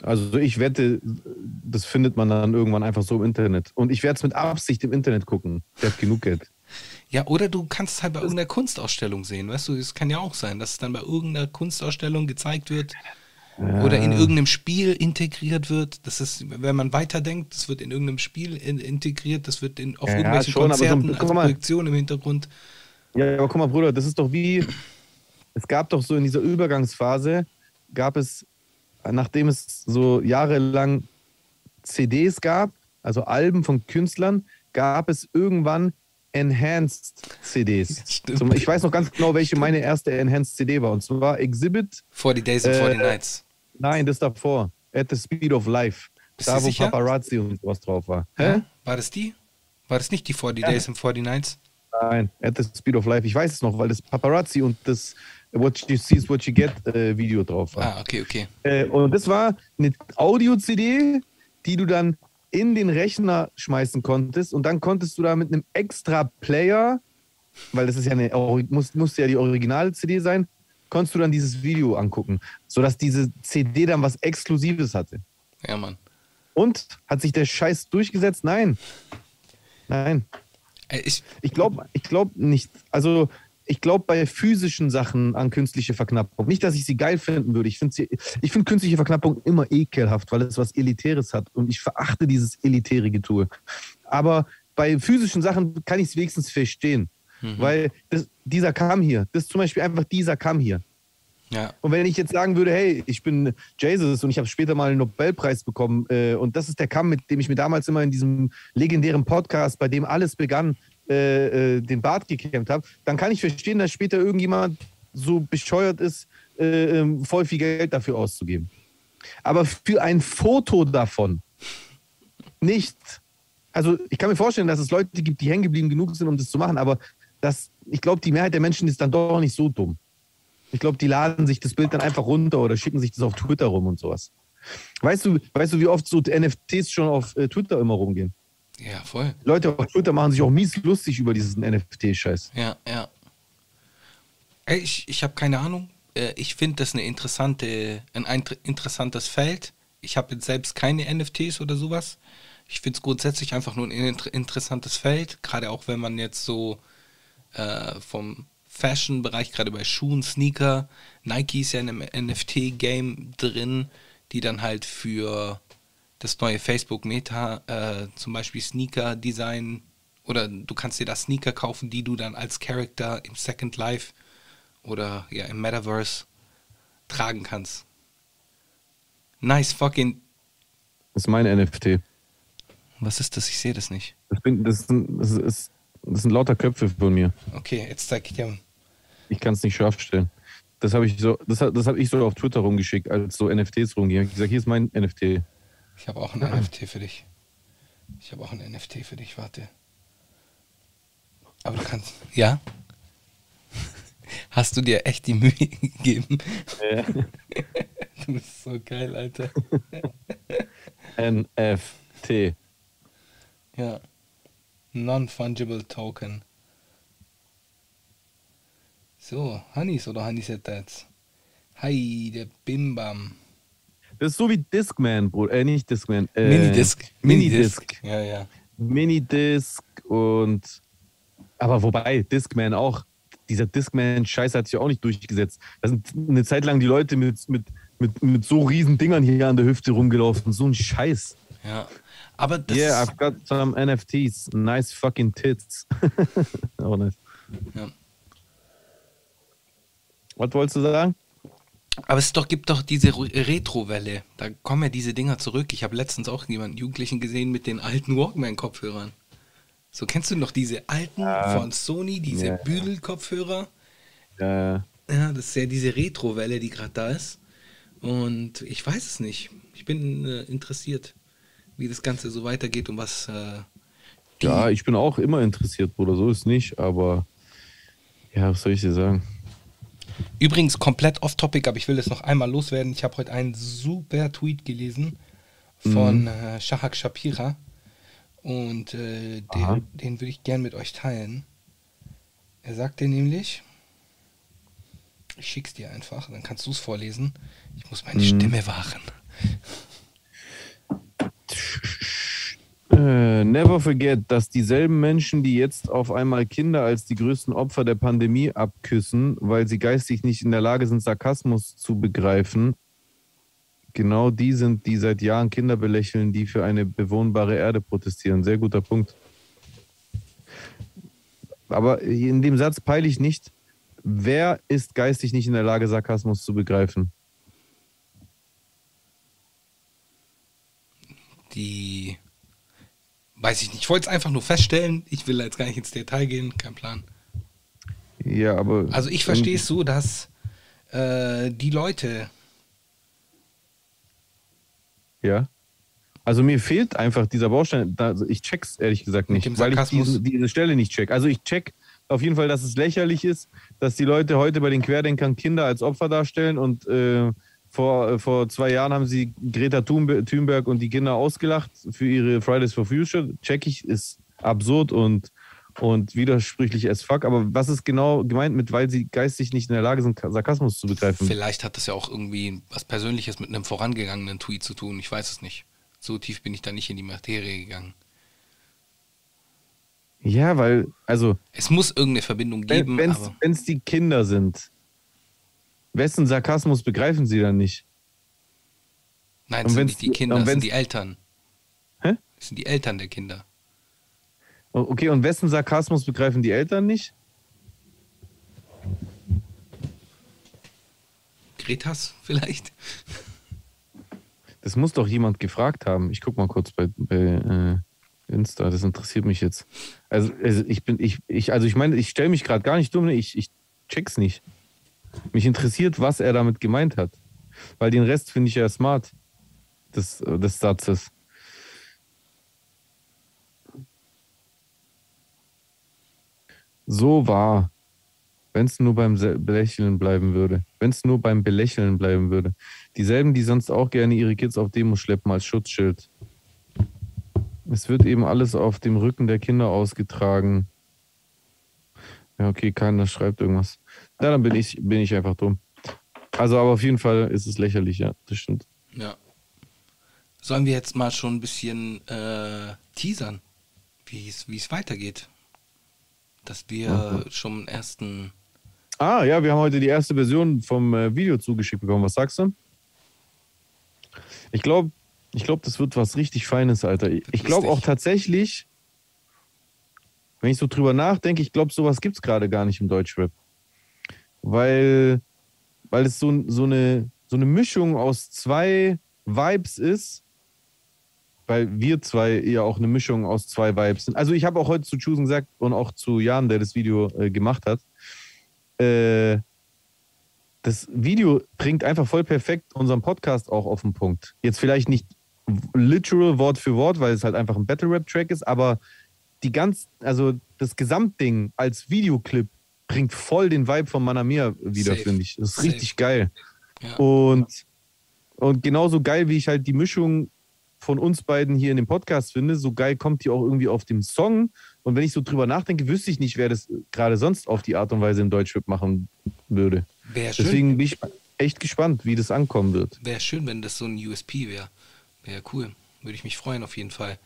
Also ich wette, das findet man dann irgendwann einfach so im Internet. Und ich werde es mit Absicht im Internet gucken. Der hat genug Geld. Ja, oder du kannst es halt bei irgendeiner Kunstausstellung sehen, weißt du, es kann ja auch sein, dass es dann bei irgendeiner Kunstausstellung gezeigt wird oder in irgendeinem Spiel integriert wird. Das ist, wenn man weiterdenkt, das wird in irgendeinem Spiel in, integriert, das wird in, auf Ja, irgendwelchen schon, so Konzerten guck als. Projektion im Hintergrund. Ja, aber guck mal, Bruder, das ist doch wie, es gab doch so in dieser Übergangsphase, gab es, nachdem es so jahrelang CDs gab, also Alben von Künstlern, gab es irgendwann Enhanced CDs. Stimmt. Ich weiß noch ganz genau, welche meine erste Enhanced CD war. Und zwar Exhibit, 40 Days and 40 Äh, Nights. nein, das davor, At the Speed of Life. Bist da, wo sicher? Paparazzi und sowas drauf war. Ja? War das die? War das nicht die 40 Days and 40 Nights? Nein, At the Speed of Life. Ich weiß es noch, weil das Paparazzi und das What You See is What You Get äh, Video drauf war. Ah, okay, okay. Äh, und das war eine Audio-CD, die du dann in den Rechner schmeißen konntest und dann konntest du da mit einem extra Player, weil das ist ja eine, muss, musste ja die originale CD sein, konntest du dann dieses Video angucken, sodass diese CD dann was Exklusives hatte. Ja, Mann. Und hat sich der Scheiß durchgesetzt? Nein. Nein. Ey, Ich, Ich glaube ich glaub nicht. Also, ich glaube bei physischen Sachen an künstliche Verknappung. Nicht, dass ich sie geil finden würde. Ich finde ich finde künstliche Verknappung immer ekelhaft, weil es was Elitäres hat. Und ich verachte dieses elitäre Getue. Aber bei physischen Sachen kann ich es wenigstens verstehen. Weil das, dieser kam hier. Das ist zum Beispiel einfach dieser kam hier. ja, Und wenn ich jetzt sagen würde, hey, ich bin Jesus und ich habe später mal einen Nobelpreis bekommen äh, und das ist der Kamm, mit dem ich mir damals immer in diesem legendären Podcast, bei dem alles begann, äh, äh, den Bart gekämmt habe, dann kann ich verstehen, dass später irgendjemand so bescheuert ist, äh, ähm, voll viel Geld dafür auszugeben. Aber für ein Foto davon nicht. Also ich kann mir vorstellen, dass es Leute gibt, die hängen geblieben genug sind, um das zu machen, aber das, ich glaube, die Mehrheit der Menschen ist dann doch nicht so dumm. Ich glaube, die laden sich das Bild dann einfach runter oder schicken sich das auf Twitter rum und sowas. Weißt du, weißt du, wie oft so NFTs schon auf äh, Twitter immer rumgehen? Ja, voll. Leute auf Twitter machen sich auch mies lustig über diesen NFT-Scheiß. Ja, ja. Ey, ich, ich habe keine Ahnung. Äh, Ich finde das eine interessante, ein interessantes Feld. Ich habe jetzt selbst keine NFTs oder sowas. Ich finde es grundsätzlich einfach nur ein inter interessantes Feld, gerade auch wenn man jetzt so äh, vom Fashion-Bereich, gerade bei Schuhen, Sneaker, Nike ist ja in einem NFT-Game drin, die dann halt für das neue Facebook-Meta äh, zum Beispiel Sneaker-Design oder du kannst dir da Sneaker kaufen, die du dann als Character im Second Life oder ja im Metaverse tragen kannst. Nice fucking. Das ist mein NFT. Was ist das? Ich sehe das nicht. Das, bin, das, sind, das, ist, das sind lauter Köpfe von mir. Okay, jetzt zeig ich dir. Ich kann es nicht scharf stellen. Das habe ich, so, das, das hab ich so auf Twitter rumgeschickt, als so NFTs rumgingen. Ich habe gesagt, hier ist mein NFT. Ich habe auch ein NFT für dich. Ich habe auch ein NFT für dich, warte. Aber du kannst. Ja? Hast du dir echt die Mühe gegeben? Du bist so geil, Alter. NFT. Ja. Non-fungible Token. So, Hannis oder Hannisetats. Hi, der Bimbam. Das ist so wie Discman, Bruder. Äh, nicht Discman. Äh, Minidisc. Minidisc. Ja, ja. Minidisc und. Aber wobei, Discman auch. Dieser Discman-Scheiß hat sich auch nicht durchgesetzt. Da sind eine Zeit lang die Leute mit, mit, mit, mit so riesen Dingern hier an der Hüfte rumgelaufen. So ein Scheiß. Ja. Aber das yeah, I've got some NFTs. Nice fucking tits. oh, nice. Ja. Was wolltest du sagen? Aber es doch, gibt doch diese Re- Retro-Welle. Da kommen ja diese Dinger zurück. Ich habe letztens auch jemanden Jugendlichen gesehen mit den alten Walkman-Kopfhörern. So kennst du noch diese alten von Sony, diese Ja, ja. Büdel-Kopfhörer? Äh, Ja, das ist ja diese Retro-Welle, die gerade da ist. Und ich weiß es nicht. Ich bin äh, interessiert, wie das Ganze so weitergeht und was. Äh, ja, ich bin auch immer interessiert, Bruder. So ist nicht, aber. Ja, was soll ich dir sagen? Übrigens komplett off-topic, aber ich will es noch einmal loswerden. Ich habe heute einen super Tweet gelesen von äh, Shahak Shapira. Und äh, den, den würde ich gern mit euch teilen. Er sagte nämlich, ich schick's dir einfach, dann kannst du es vorlesen. Ich muss meine Stimme wahren. Never forget, dass dieselben Menschen, die jetzt auf einmal Kinder als die größten Opfer der Pandemie abküssen, weil sie geistig nicht in der Lage sind, Sarkasmus zu begreifen, genau die sind, die seit Jahren Kinder belächeln, die für eine bewohnbare Erde protestieren. Sehr guter Punkt. Aber in dem Satz peile ich nicht, wer ist geistig nicht in der Lage, Sarkasmus zu begreifen? Die, weiß ich nicht, ich wollte es einfach nur feststellen. Ich will jetzt gar nicht ins Detail gehen, kein Plan. Ja, aber. Also ich verstehe es so, dass äh, die Leute, Ja. Also mir fehlt einfach dieser Baustein. Also ich check's ehrlich gesagt nicht, weil ich diese, diese Stelle nicht check. Also ich check auf jeden Fall, dass es lächerlich ist, dass die Leute heute bei den Querdenkern Kinder als Opfer darstellen und äh, vor, äh, vor zwei Jahren haben sie Greta Thunbe- Thunberg und die Kinder ausgelacht für ihre Fridays for Future. Check ich, ist absurd und, und widersprüchlich as fuck. Aber was ist genau gemeint mit, weil sie geistig nicht in der Lage sind, Sarkasmus zu begreifen? Vielleicht hat das ja auch irgendwie was Persönliches mit einem vorangegangenen Tweet zu tun. Ich weiß es nicht. So tief bin ich da nicht in die Materie gegangen. Ja, weil, also, Es muss irgendeine Verbindung geben, wenn es die Kinder sind, wessen Sarkasmus begreifen sie dann nicht? nein, und es sind nicht die Kinder, es sind die Eltern. Hä? Es sind die Eltern der Kinder. Okay, und wessen Sarkasmus begreifen die Eltern nicht? Gretas vielleicht? Das muss doch jemand gefragt haben. Ich guck mal kurz bei, bei äh, Insta, das interessiert mich jetzt. Also, also ich bin, ich, ich, also ich meine, ich stelle mich gerade gar nicht dumm, ne? ich, ich check's nicht. Mich interessiert, was er damit gemeint hat. Weil den Rest finde ich ja smart des, des Satzes. So wahr. Wenn es nur beim Belächeln bleiben würde. Wenn es nur beim Belächeln bleiben würde. Dieselben, die sonst auch gerne ihre Kids auf Demo schleppen als Schutzschild. Es wird eben alles auf dem Rücken der Kinder ausgetragen. Ja, okay, keiner schreibt irgendwas. Ja, dann bin ich, bin ich einfach dumm. Also, aber auf jeden Fall ist es lächerlich, ja, das stimmt. Ja. Sollen wir jetzt mal schon ein bisschen äh, teasern, wie es weitergeht? Dass wir schon einen ersten. Ah, ja, wir haben heute die erste Version vom äh, Video zugeschickt bekommen. Was sagst du? Ich glaube, ich glaube, das wird was richtig Feines, Alter. Ich, ich glaube auch tatsächlich, wenn ich so drüber nachdenke, ich glaube, sowas gibt es gerade gar nicht im Deutschrap. Weil, weil es so, so, eine, so eine Mischung aus zwei Vibes ist, weil wir zwei ja auch eine Mischung aus zwei Vibes sind. Also ich habe auch heute zu Chusen gesagt und auch zu Jan, der das Video äh, gemacht hat, äh, das Video bringt einfach voll perfekt unseren Podcast auch auf den Punkt. Jetzt vielleicht nicht literal Wort für Wort, weil es halt einfach ein Battle Rap Track ist, aber die ganz, also das Gesamtding als Videoclip bringt voll den Vibe von Manamia wieder, finde ich. Das ist Safe. richtig geil. Ja. Und, und genauso geil, wie ich halt die Mischung von uns beiden hier in dem Podcast finde, so geil kommt die auch irgendwie auf dem Song. Und wenn ich so drüber nachdenke, wüsste ich nicht, wer das gerade sonst auf die Art und Weise im Deutschrap machen würde. Wäre schön, Deswegen bin ich echt gespannt, wie das ankommen wird. wär schön, wenn das so ein USP wäre. Wäre cool. Würde ich mich freuen, auf jeden Fall.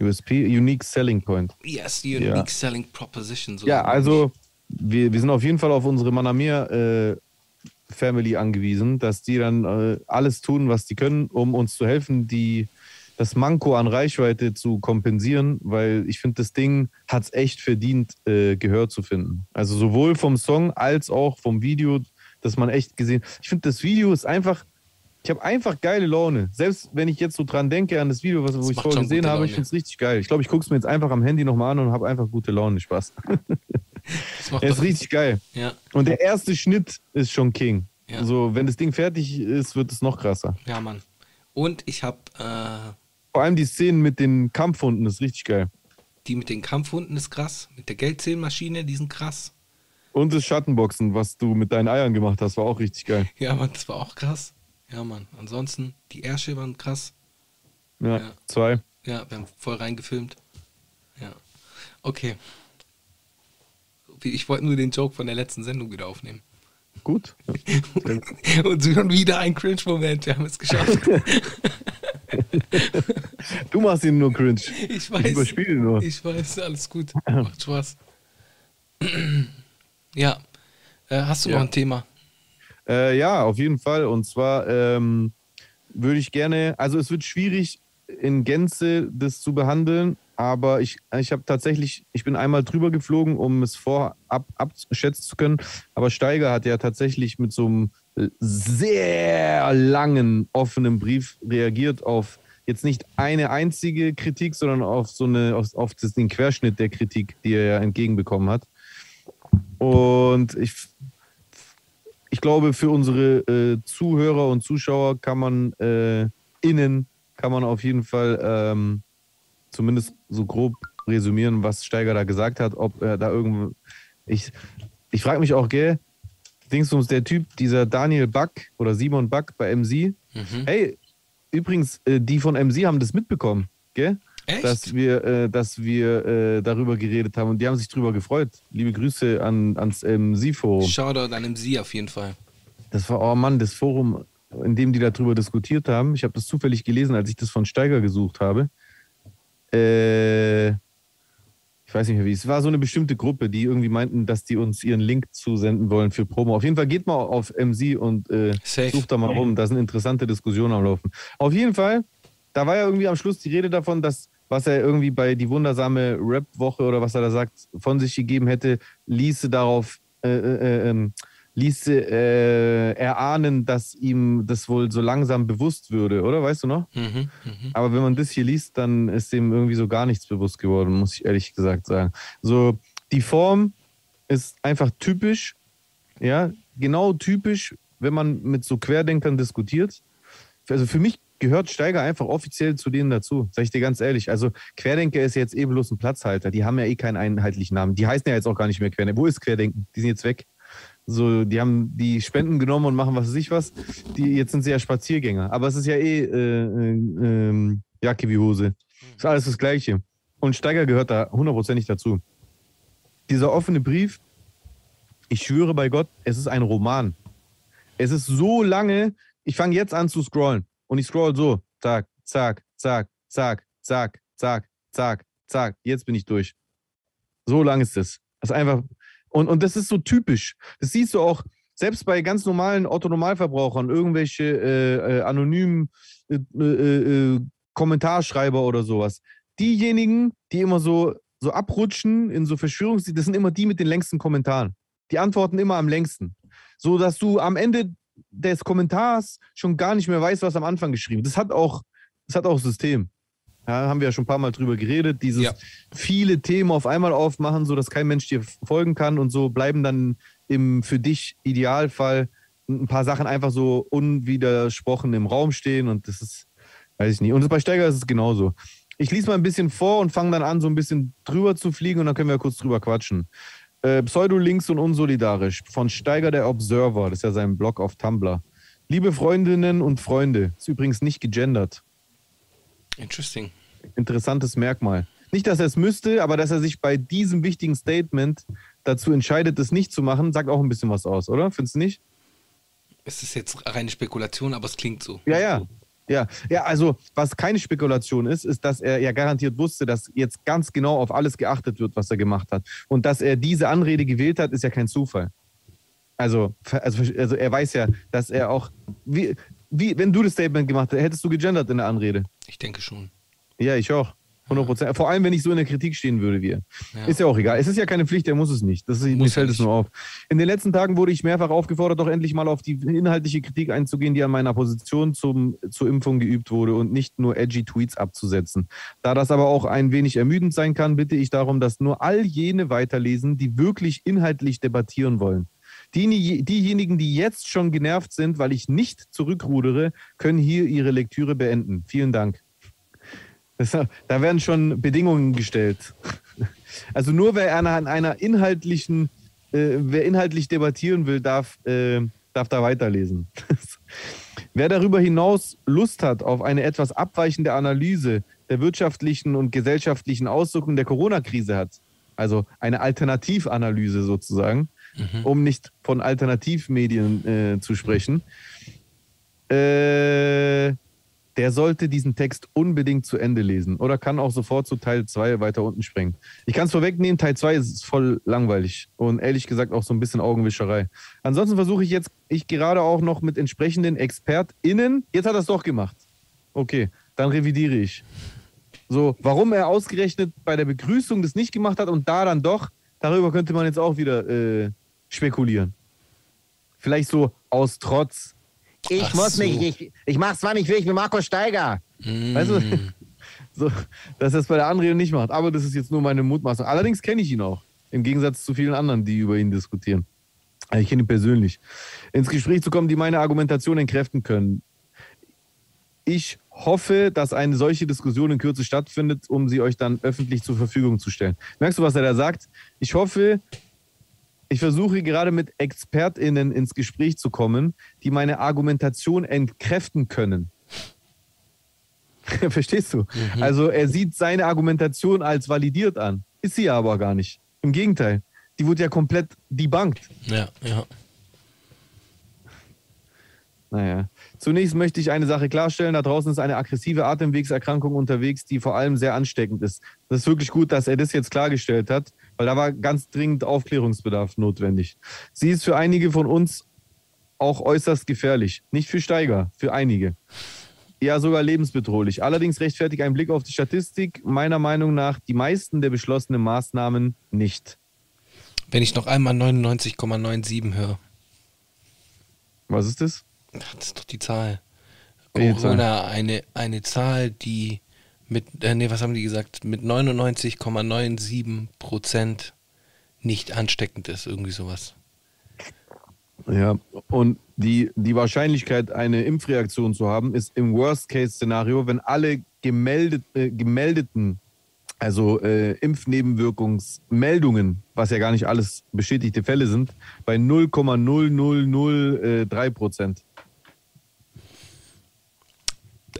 USP, Unique Selling Point. Yes, the unique Ja. selling proposition. So Ja, also wir, wir sind auf jeden Fall auf unsere Manamir äh, Family angewiesen, dass die dann äh, alles tun, was die können, um uns zu helfen, die das Manko an Reichweite zu kompensieren, weil ich finde, das Ding hat es echt verdient, äh, Gehör zu finden. Also sowohl vom Song als auch vom Video, dass man echt gesehen. Ich finde, das Video ist einfach. Ich habe einfach geile Laune. Selbst wenn ich jetzt so dran denke an das Video, was, wo Das ich macht vorher gesehen habe, ich finde es richtig geil. Ich glaube, ich gucke es mir jetzt einfach am Handy nochmal an und habe einfach gute Laune. Spaß. Er ist richtig geil. Ja, Und der erste Schnitt ist schon King. Ja. So, wenn das Ding fertig ist, wird es noch krasser. ja, Mann. Und ich habe äh, Vor allem die Szenen mit den Kampfhunden ist richtig geil. die mit den Kampfhunden ist krass. Mit der Geldzählmaschine, die sind krass. Und das Schattenboxen, was du mit deinen Eiern gemacht hast, war auch richtig geil. Ja, Mann, das war auch krass. Ja, Mann. Ansonsten, die Ärsche waren krass. Ja, Ja. zwei. Ja, wir haben voll reingefilmt. Ja. Okay. Ich wollte nur den Joke von der letzten Sendung wieder aufnehmen. Gut. Und schon wieder ein Cringe-Moment. Wir haben es geschafft. Du machst ihn nur cringe. Ich weiß. Ich überspiele ihn nur. Ich weiß, alles gut. Macht Spaß. ja. Äh, hast du Ja. noch ein Thema? Äh, ja, auf jeden Fall. Und zwar ähm, würde ich gerne, also es wird schwierig in Gänze das zu behandeln, aber ich, ich habe tatsächlich, ich bin einmal drüber geflogen, um es vorab abschätzen zu können. Aber Steiger hat ja tatsächlich mit so einem sehr langen offenen Brief reagiert auf jetzt nicht eine einzige Kritik, sondern auf so eine, auf, auf den Querschnitt der Kritik, die er ja entgegenbekommen hat. Und ich ich glaube, für unsere äh, Zuhörer und Zuschauer kann man äh, innen kann man auf jeden Fall ähm, zumindest so grob resümieren, was Steiger da gesagt hat, ob er da irgendwo. Ich, ich frage mich auch, gell, Dingsums, der Typ, dieser Daniel Buck oder Simon Buck bei MC. Mhm. Hey, übrigens, äh, die von MC haben das mitbekommen, gell? Echt? Dass wir, äh, dass wir äh, darüber geredet haben und die haben sich drüber gefreut. Liebe Grüße an, ans MC-Forum. Shoutout an MC auf jeden Fall. Das war, oh Mann, das Forum, in dem die darüber diskutiert haben. Ich habe das zufällig gelesen, als ich das von Steiger gesucht habe. Äh, ich weiß nicht mehr wie. Es war so eine bestimmte Gruppe, die irgendwie meinten, dass die uns ihren Link zusenden wollen für Promo. Auf jeden Fall geht mal auf MC und äh, sucht da mal rum. Da sind interessante Diskussionen am Laufen. Auf jeden Fall, da war ja irgendwie am Schluss die Rede davon, dass was er irgendwie bei die wundersame Rap-Woche oder was er da sagt, von sich gegeben hätte, ließe darauf, äh, äh, ließe äh, erahnen, dass ihm das wohl so langsam bewusst würde, oder? Weißt du noch? Mhm. Mhm. Aber wenn man das hier liest, dann ist dem irgendwie so gar nichts bewusst geworden, muss ich ehrlich gesagt sagen. So, die Form ist einfach typisch, ja, genau typisch, wenn man mit so Querdenkern diskutiert. Also für mich gehört Steiger einfach offiziell zu denen dazu, sag ich dir ganz ehrlich. Also Querdenker ist jetzt eh bloß ein Platzhalter, die haben ja eh keinen einheitlichen Namen. Die heißen ja jetzt auch gar nicht mehr Querdenker. Wo ist Querdenken? Die sind jetzt weg. So, die haben die Spenden genommen und machen was weiß ich was. Die, jetzt sind sie ja Spaziergänger. Aber es ist ja eh äh, äh, ähm, Jacke wie Hose. Ist alles das Gleiche. Und Steiger gehört da hundertprozentig dazu. Dieser offene Brief, ich schwöre bei Gott, es ist ein Roman. Es ist so lange, ich fange jetzt an zu scrollen. Und ich scroll so, zack, zack, zack, zack, zack, zack, zack, zack. Jetzt bin ich durch. So lang ist es. Das ist einfach. Und, und das ist so typisch. Das siehst du auch, selbst bei ganz normalen Otto-Normalverbrauchern, irgendwelche äh, äh, anonymen äh, äh, äh, Kommentarschreiber oder sowas. Diejenigen, die immer so, so abrutschen in so Verschwörungs... Das sind immer die mit den längsten Kommentaren. Die antworten immer am längsten. So dass du am Ende des Kommentars schon gar nicht mehr weißt, was am Anfang geschrieben ist. Das hat auch, das hat auch System. Ja, haben wir ja schon ein paar Mal drüber geredet. Dieses Ja. viele Themen auf einmal aufmachen, sodass kein Mensch dir folgen kann und so bleiben dann im für dich Idealfall ein paar Sachen einfach so unwidersprochen im Raum stehen und das ist, weiß ich nicht. Und bei Steiger ist es genauso. Ich lese mal ein bisschen vor und fange dann an, so ein bisschen drüber zu fliegen und dann können wir kurz drüber quatschen. Äh, Pseudolinks und unsolidarisch von Steiger der Observer, das ist ja sein Blog auf Tumblr. Liebe Freundinnen und Freunde, ist übrigens nicht gegendert. Interesting. Interessantes Merkmal. Nicht, dass er es müsste, aber dass er sich bei diesem wichtigen Statement dazu entscheidet, es nicht zu machen, sagt auch ein bisschen was aus, oder? Findest du nicht? Es ist jetzt reine Spekulation, aber es klingt so. Ja, ja. Ja, ja, also was keine Spekulation ist, ist, dass er ja garantiert wusste, dass jetzt ganz genau auf alles geachtet wird, was er gemacht hat. Und dass er diese Anrede gewählt hat, ist ja kein Zufall. Also, also, also er weiß ja, dass er auch, wie, wie, wenn du das Statement gemacht hättest, hättest du gegendert in der Anrede. Ich denke schon. Ja, ich auch. 100 Prozent. Vor allem, wenn ich so in der Kritik stehen würde wie er. Ja. Ist ja auch egal. Es ist ja keine Pflicht, er muss es nicht. Das ist, mir fällt es nur auf. In den letzten Tagen wurde ich mehrfach aufgefordert, doch endlich mal auf die inhaltliche Kritik einzugehen, die an meiner Position zum, zur Impfung geübt wurde und nicht nur edgy Tweets abzusetzen. Da das aber auch ein wenig ermüdend sein kann, bitte ich darum, dass nur all jene weiterlesen, die wirklich inhaltlich debattieren wollen. Die, diejenigen, die jetzt schon genervt sind, weil ich nicht zurückrudere, können hier ihre Lektüre beenden. Vielen Dank. Das, da werden schon Bedingungen gestellt. Also nur wer an einer, einer inhaltlichen, äh, wer inhaltlich debattieren will, darf, äh, darf da weiterlesen. wer darüber hinaus Lust hat auf eine etwas abweichende Analyse der wirtschaftlichen und gesellschaftlichen Auswirkungen der Corona-Krise hat, also eine Alternativanalyse sozusagen, um nicht von Alternativmedien äh, zu sprechen, äh, der sollte diesen Text unbedingt zu Ende lesen oder kann auch sofort zu Teil 2 weiter unten springen. Ich kann es vorwegnehmen, Teil 2 ist voll langweilig und ehrlich gesagt auch so ein bisschen Augenwischerei. Ansonsten versuche ich jetzt, ich gerade auch noch mit entsprechenden ExpertInnen, jetzt hat er es doch gemacht. Okay, dann revidiere ich. So, warum er ausgerechnet bei der Begrüßung das nicht gemacht hat und da dann doch, darüber könnte man jetzt auch wieder äh, spekulieren. Vielleicht so aus Trotz. Ich Ach muss so. mich, ich, ich mach's zwar nicht wirklich wie Marco Steiger. Weißt du, so, dass er es bei der Anrede nicht macht. Aber das ist jetzt nur meine Mutmaßung. Allerdings kenne ich ihn auch. Im Gegensatz zu vielen anderen, die über ihn diskutieren. Also Ich kenne ihn persönlich. Ins Gespräch zu kommen, die meine Argumentation entkräften können. Ich hoffe, dass eine solche Diskussion in Kürze stattfindet, um sie euch dann öffentlich zur Verfügung zu stellen. Merkst du, was er da sagt? Ich hoffe, Ich versuche gerade mit ExpertInnen ins Gespräch zu kommen, die meine Argumentation entkräften können. Verstehst du? Also er sieht seine Argumentation als validiert an. Ist sie aber gar nicht. Im Gegenteil. Die wurde ja komplett debunked. Ja, ja. Naja. Zunächst möchte ich eine Sache klarstellen. Da draußen ist eine aggressive Atemwegserkrankung unterwegs, die vor allem sehr ansteckend ist. Das ist wirklich gut, dass er das jetzt klargestellt hat, weil da war ganz dringend Aufklärungsbedarf notwendig. Sie ist für einige von uns auch äußerst gefährlich. Nicht für Steiger, für einige. Ja, sogar lebensbedrohlich. Allerdings rechtfertigt ein Blick auf die Statistik meiner Meinung nach die meisten der beschlossenen Maßnahmen nicht. Wenn ich noch einmal 99,97 höre. Was ist das? Das ist doch die Zahl? Corona, eine, eine Zahl, die mit, äh, nee, was haben die gesagt? Mit 99,97 Prozent nicht ansteckend ist, irgendwie sowas. Ja, und die, die Wahrscheinlichkeit, eine Impfreaktion zu haben, ist im Worst-Case-Szenario, wenn alle gemeldet, äh, gemeldeten, also äh, Impfnebenwirkungsmeldungen, was ja gar nicht alles bestätigte Fälle sind, bei 0,0003 Prozent.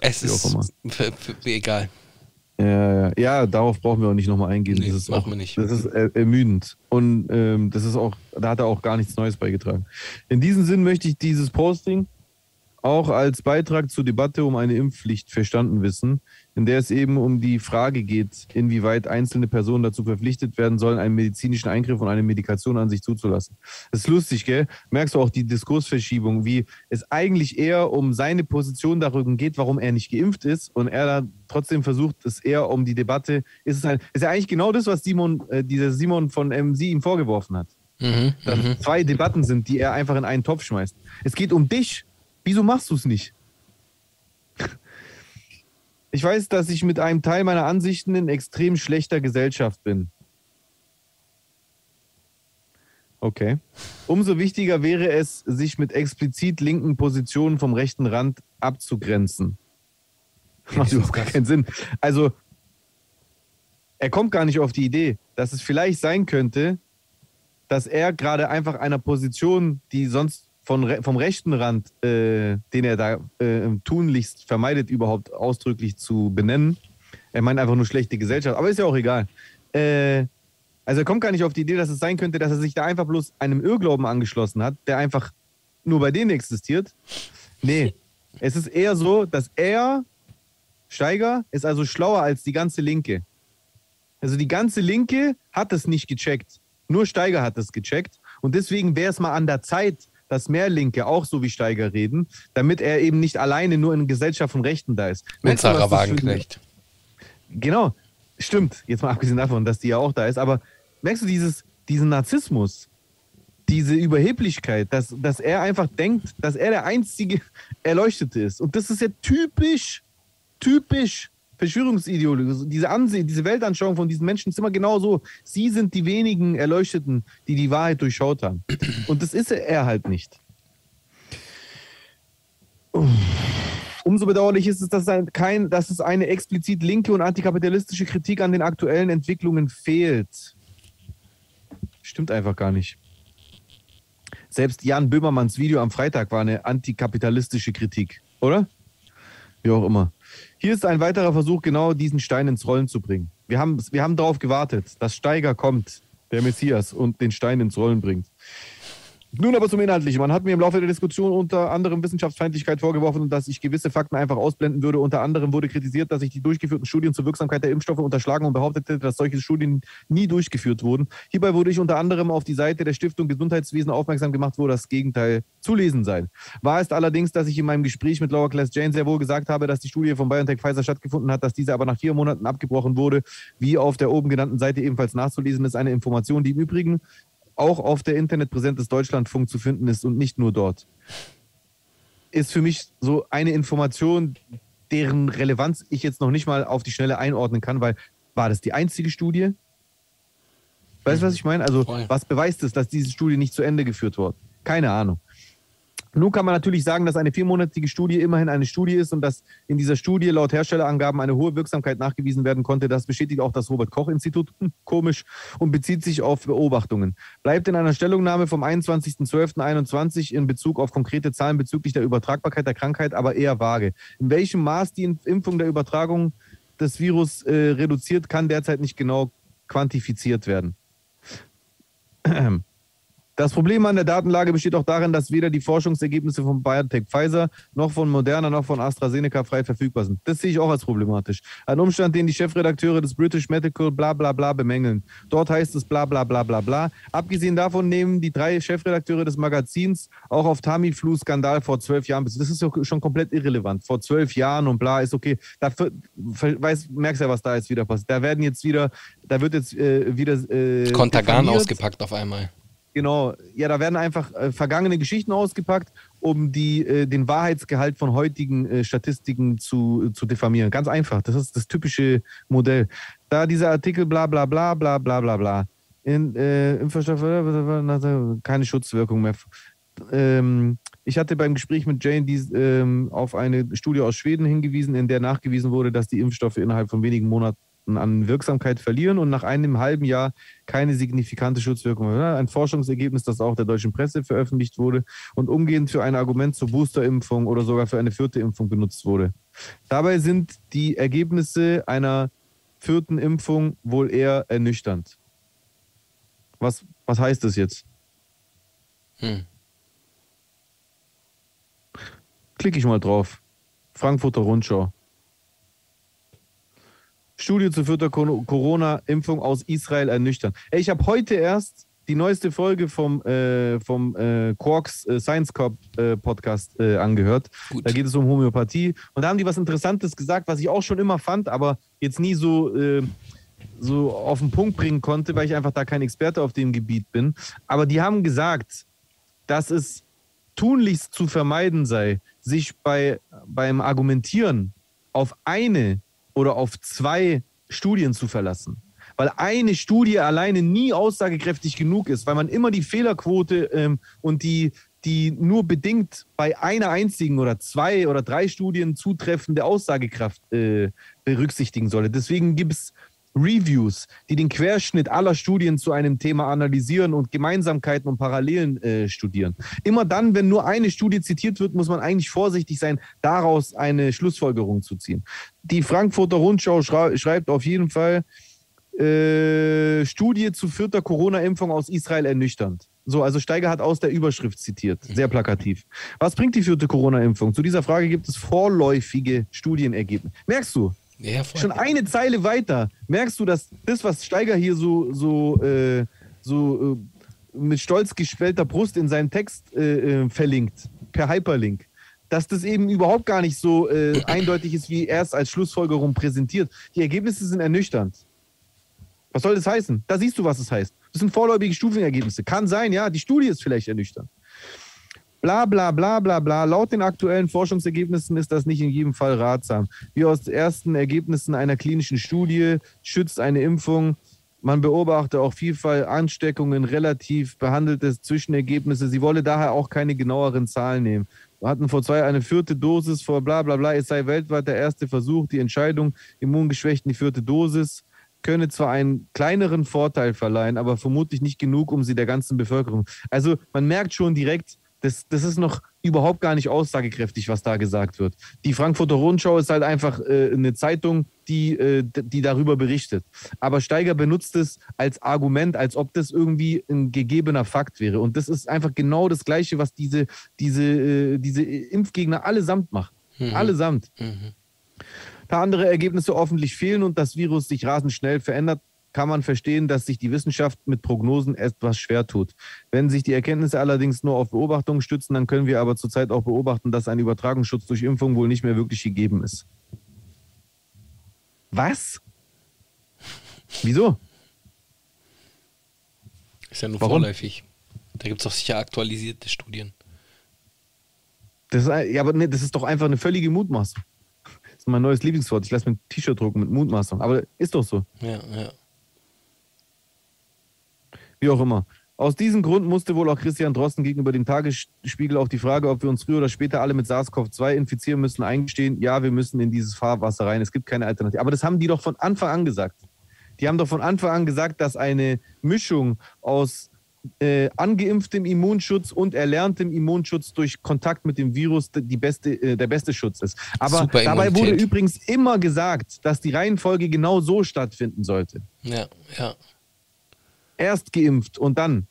Es ist f- egal. Ja, ja, ja, darauf brauchen wir auch nicht nochmal eingehen. Nee, das auch, wir nicht. Das ist er- ermüdend. Und ähm, das ist auch, da hat er auch gar nichts Neues beigetragen. In diesem Sinn möchte ich dieses Posting auch als Beitrag zur Debatte um eine Impfpflicht verstanden wissen, in der es eben um die Frage geht, inwieweit einzelne Personen dazu verpflichtet werden sollen, einen medizinischen Eingriff und eine Medikation an sich zuzulassen. Das ist lustig, gell? Merkst du auch die Diskursverschiebung, wie es eigentlich eher um seine Position darüber geht, warum er nicht geimpft ist und er da trotzdem versucht, es eher um die Debatte, ist es ein, ist ja eigentlich genau das, was Simon, äh, dieser Simon von MC ihm vorgeworfen hat Mhm, dass mhm. es zwei Debatten sind, die er einfach in einen Topf schmeißt. Es geht um dich. Wieso machst du es nicht? Ich weiß, dass ich mit einem Teil meiner Ansichten in extrem schlechter Gesellschaft bin. Okay. Umso wichtiger wäre es, sich mit explizit linken Positionen vom rechten Rand abzugrenzen. Macht überhaupt gar keinen Sinn. Also, er kommt gar nicht auf die Idee, dass es vielleicht sein könnte, dass er gerade einfach einer Position, die sonst von, vom rechten Rand, äh, den er da äh, tunlichst vermeidet, überhaupt ausdrücklich zu benennen. Er meint einfach nur schlechte Gesellschaft, aber ist ja auch egal. Äh, also er kommt gar nicht auf die Idee, dass es sein könnte, dass er sich da einfach bloß einem Irrglauben angeschlossen hat, der einfach nur bei denen existiert. Nee, es ist eher so, dass er, Steiger, ist also schlauer als die ganze Linke. Also die ganze Linke hat es nicht gecheckt. Nur Steiger hat es gecheckt. Und deswegen wäre es mal an der Zeit, dass mehr Linke auch so wie Steiger reden, damit er eben nicht alleine nur in Gesellschaft von Rechten da ist. Und Merkst Sarah Wagenknecht. Genau, stimmt. Jetzt mal abgesehen davon, dass die ja auch da ist. Aber merkst du dieses, diesen Narzissmus, diese Überheblichkeit, dass, dass er einfach denkt, dass er der einzige Erleuchtete ist. Und das ist ja typisch, typisch Verschwörungsideologie. Diese Ansehen, diese Weltanschauung von diesen Menschen ist immer genau so. Sie sind die wenigen Erleuchteten, die die Wahrheit durchschaut haben. Und das ist er halt nicht. Umso bedauerlich ist es, dass, ein, kein, dass es eine explizit linke und antikapitalistische Kritik an den aktuellen Entwicklungen fehlt. Stimmt einfach gar nicht. Selbst Jan Böhmermanns Video am Freitag war eine antikapitalistische Kritik, oder? Wie auch immer. Hier ist ein weiterer Versuch, genau diesen Stein ins Rollen zu bringen. Wir haben, wir haben darauf gewartet, dass Steiger kommt, der Messias, und den Stein ins Rollen bringt. Nun aber zum Inhaltlichen. Man hat mir im Laufe der Diskussion unter anderem Wissenschaftsfeindlichkeit vorgeworfen dass ich gewisse Fakten einfach ausblenden würde. Unter anderem wurde kritisiert, dass ich die durchgeführten Studien zur Wirksamkeit der Impfstoffe unterschlagen und behauptete, dass solche Studien nie durchgeführt wurden. Hierbei wurde ich unter anderem auf die Seite der Stiftung Gesundheitswesen aufmerksam gemacht, wo das Gegenteil zu lesen sei. Wahr ist allerdings, dass ich in meinem Gespräch mit Laura Class Jane sehr wohl gesagt habe, dass die Studie von BioNTech Pfizer stattgefunden hat, dass diese aber nach vier Monaten abgebrochen wurde, wie auf der oben genannten Seite ebenfalls nachzulesen ist. Eine Information, die im Übrigen auch auf der Internetpräsenz des Deutschlandfunk zu finden ist und nicht nur dort. Ist für mich so eine Information, deren Relevanz ich jetzt noch nicht mal auf die Schnelle einordnen kann, weil war das die einzige Studie? Weißt du, was ich meine? Also, was beweist es, dass diese Studie nicht zu Ende geführt wurde? Keine Ahnung. Nun kann man natürlich sagen, dass eine viermonatige Studie immerhin eine Studie ist und dass in dieser Studie laut Herstellerangaben eine hohe Wirksamkeit nachgewiesen werden konnte. Das bestätigt auch das Robert-Koch-Institut, komisch, und bezieht sich auf Beobachtungen. Bleibt in einer Stellungnahme vom 21.12.21 in Bezug auf konkrete Zahlen bezüglich der Übertragbarkeit der Krankheit aber eher vage. In welchem Maß die Impfung der Übertragung des Virus äh, reduziert, kann derzeit nicht genau quantifiziert werden. Das Problem an der Datenlage besteht auch darin, dass weder die Forschungsergebnisse von BioNTech Pfizer noch von Moderna noch von AstraZeneca frei verfügbar sind. Das sehe ich auch als problematisch. Ein Umstand, den die Chefredakteure des British Medical bla bla bla bemängeln. Dort heißt es bla bla bla bla bla. Abgesehen davon nehmen die drei Chefredakteure des Magazins auch auf Tamiflu-Skandal vor zwölf Jahren. Das ist ja schon komplett irrelevant. Vor zwölf Jahren und bla ist okay. Da weiß, merkst ja, was da jetzt wieder passiert. Da werden jetzt wieder, da wird jetzt äh, wieder. Äh, Kontergan ausgepackt auf einmal. Genau, ja, da werden einfach äh, vergangene Geschichten ausgepackt, um die, äh, den Wahrheitsgehalt von heutigen äh, Statistiken zu, zu diffamieren. Ganz einfach, das ist das typische Modell. Da dieser Artikel bla bla bla bla bla bla bla. In, äh, Impfstoff, keine Schutzwirkung mehr. Ähm, ich hatte beim Gespräch mit Jane die, ähm, auf eine Studie aus Schweden hingewiesen, in der nachgewiesen wurde, dass die Impfstoffe innerhalb von wenigen Monaten an Wirksamkeit verlieren und nach einem halben Jahr keine signifikante Schutzwirkung. Ein Forschungsergebnis, das auch der deutschen Presse veröffentlicht wurde und umgehend für ein Argument zur Boosterimpfung oder sogar für eine vierte Impfung benutzt wurde. Dabei sind die Ergebnisse einer vierten Impfung wohl eher ernüchternd. Was, was heißt das jetzt? Hm. Klicke ich mal drauf. Frankfurter Rundschau. Studie zur vierter Corona-Impfung aus Israel ernüchtern. Ey, ich habe heute erst die neueste Folge vom, äh, vom äh, Quarks äh, Science Corp äh, Podcast äh, angehört. Gut. Da geht es um Homöopathie. Und da haben die was Interessantes gesagt, was ich auch schon immer fand, aber jetzt nie so, äh, so auf den Punkt bringen konnte, weil ich einfach da kein Experte auf dem Gebiet bin. Aber die haben gesagt, dass es tunlichst zu vermeiden sei, sich bei, beim Argumentieren auf eine oder auf zwei Studien zu verlassen. Weil eine Studie alleine nie aussagekräftig genug ist, weil man immer die Fehlerquote ähm, und die, die nur bedingt bei einer einzigen oder zwei oder drei Studien zutreffende Aussagekraft äh, berücksichtigen solle. Deswegen gibt es Reviews, die den Querschnitt aller Studien zu einem Thema analysieren und Gemeinsamkeiten und Parallelen äh, studieren. Immer dann, wenn nur eine Studie zitiert wird, muss man eigentlich vorsichtig sein, daraus eine Schlussfolgerung zu ziehen. Die Frankfurter Rundschau schrei schreibt auf jeden Fall, äh, Studie zu vierter Corona-Impfung aus Israel ernüchternd. So, also Steiger hat aus der Überschrift zitiert, sehr plakativ. Was bringt die vierte Corona-Impfung? Zu dieser Frage gibt es vorläufige Studienergebnisse. Merkst du, Ja, schon eine Zeile weiter merkst du, dass das, was Steiger hier so, so, äh, so äh, mit stolz geschwellter Brust in seinem Text äh, äh, verlinkt, per Hyperlink, dass das eben überhaupt gar nicht so äh, eindeutig ist, wie er es als Schlussfolgerung präsentiert. Die Ergebnisse sind ernüchternd. Was soll das heißen? Da siehst du, was es heißt. Das sind vorläufige Stufenergebnisse. Kann sein, ja, die Studie ist vielleicht ernüchternd. Bla bla bla bla bla. Laut den aktuellen Forschungsergebnissen ist das nicht in jedem Fall ratsam. Wie aus ersten Ergebnissen einer klinischen Studie schützt eine Impfung. Man beobachte auch Vielfalt Ansteckungen, relativ behandelte Zwischenergebnisse. Sie wolle daher auch keine genaueren Zahlen nehmen. Wir hatten vor zwei eine vierte Dosis vor bla bla bla. Es sei weltweit der erste Versuch, die Entscheidung, Immungeschwächten die vierte Dosis könne zwar einen kleineren Vorteil verleihen, aber vermutlich nicht genug, um sie der ganzen Bevölkerung. Also man merkt schon direkt, das, das ist noch überhaupt gar nicht aussagekräftig, was da gesagt wird. Die Frankfurter Rundschau ist halt einfach äh, eine Zeitung, die, äh, die darüber berichtet. Aber Steiger benutzt es als Argument, als ob das irgendwie ein gegebener Fakt wäre. Und das ist einfach genau das Gleiche, was diese, diese, äh, diese Impfgegner allesamt machen. Allesamt. Mhm. Da andere Ergebnisse offensichtlich fehlen und das Virus sich rasend schnell verändert, kann man verstehen, dass sich die Wissenschaft mit Prognosen etwas schwer tut. Wenn sich die Erkenntnisse allerdings nur auf Beobachtungen stützen, dann können wir aber zurzeit auch beobachten, dass ein Übertragungsschutz durch Impfung wohl nicht mehr wirklich gegeben ist. Was? Wieso? Ist ja nur Warum? vorläufig. Da gibt es doch sicher aktualisierte Studien. Das ist, ja, aber nee, das ist doch einfach eine völlige Mutmaßung. Das ist mein neues Lieblingswort. Ich lasse mir ein T-Shirt drucken mit Mutmaßung. Aber ist doch so. Ja, ja. Wie auch immer. Aus diesem Grund musste wohl auch Christian Drosten gegenüber dem Tagesspiegel auf die Frage, ob wir uns früher oder später alle mit SARS-CoV-2 infizieren müssen, eingestehen, ja, wir müssen in dieses Fahrwasser rein. Es gibt keine Alternative. Aber das haben die doch von Anfang an gesagt. Die haben doch von Anfang an gesagt, dass eine Mischung aus äh, angeimpftem Immunschutz und erlerntem Immunschutz durch Kontakt mit dem Virus die beste, äh, der beste Schutz ist. Aber dabei wurde übrigens immer gesagt, dass die Reihenfolge genau so stattfinden sollte. Ja, ja. Erst geimpft und dann,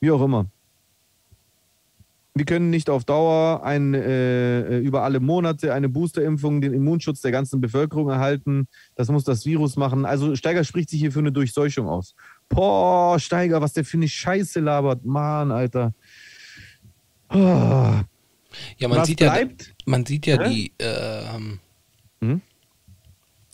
wie auch immer. Wir können nicht auf Dauer ein, äh, über alle Monate eine Boosterimpfung, den Immunschutz der ganzen Bevölkerung erhalten. Das muss das Virus machen. Also Steiger spricht sich hier für eine Durchseuchung aus. Boah, Steiger, was der für eine Scheiße labert. Mann, Alter. Oh. Ja, man Was sieht ja, man sieht ja Hä? die, ähm, Hm?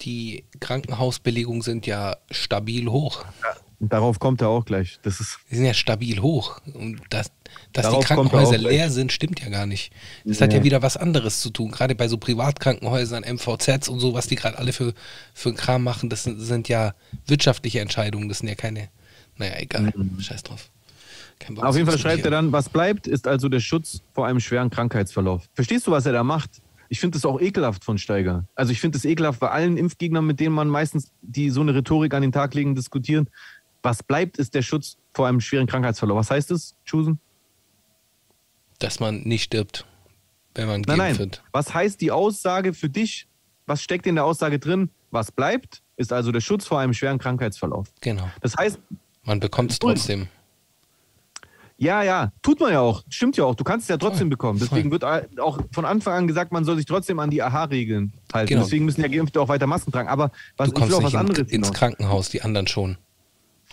die Krankenhausbelegungen sind ja stabil hoch. Und darauf kommt er auch gleich. Das ist, Die sind ja stabil hoch. Und dass, dass die Darauf er Krankenhäuser leer sind, stimmt ja gar nicht. Das hat ja Nee. wieder was anderes zu tun. Gerade bei so Privatkrankenhäusern, MVZs und so, was die gerade alle für, für einen Kram machen, das sind, sind ja wirtschaftliche Entscheidungen. Das sind ja keine. Naja, egal. Scheiß drauf. Mhm. Auf jeden Fall schreibt er dann, was bleibt, ist also der Schutz vor einem schweren Krankheitsverlauf. Verstehst du, was er da macht? Ich finde das auch ekelhaft von Steiger. Also ich finde es ekelhaft bei allen Impfgegnern, mit denen man meistens die so eine Rhetorik an den Tag legen, diskutieren. Was bleibt, ist der Schutz vor einem schweren Krankheitsverlauf. Was heißt das, Chusen? Dass man nicht stirbt, wenn man Nein, geimpft nein. wird. Was heißt die Aussage für dich? Was steckt in der Aussage drin? Was bleibt, ist also der Schutz vor einem schweren Krankheitsverlauf. Genau. Das heißt, Man bekommt es trotzdem. Ja, ja, tut man ja auch. Stimmt ja auch. Du kannst es ja trotzdem Voll, bekommen. Deswegen wird auch von Anfang an gesagt, man soll sich trotzdem an die AHA-Regeln halten. Genau. Deswegen müssen ja Geimpfte auch weiter Masken tragen. Aber was, Du ich will kommst auch was anderes ins hinaus. Krankenhaus, die anderen schon.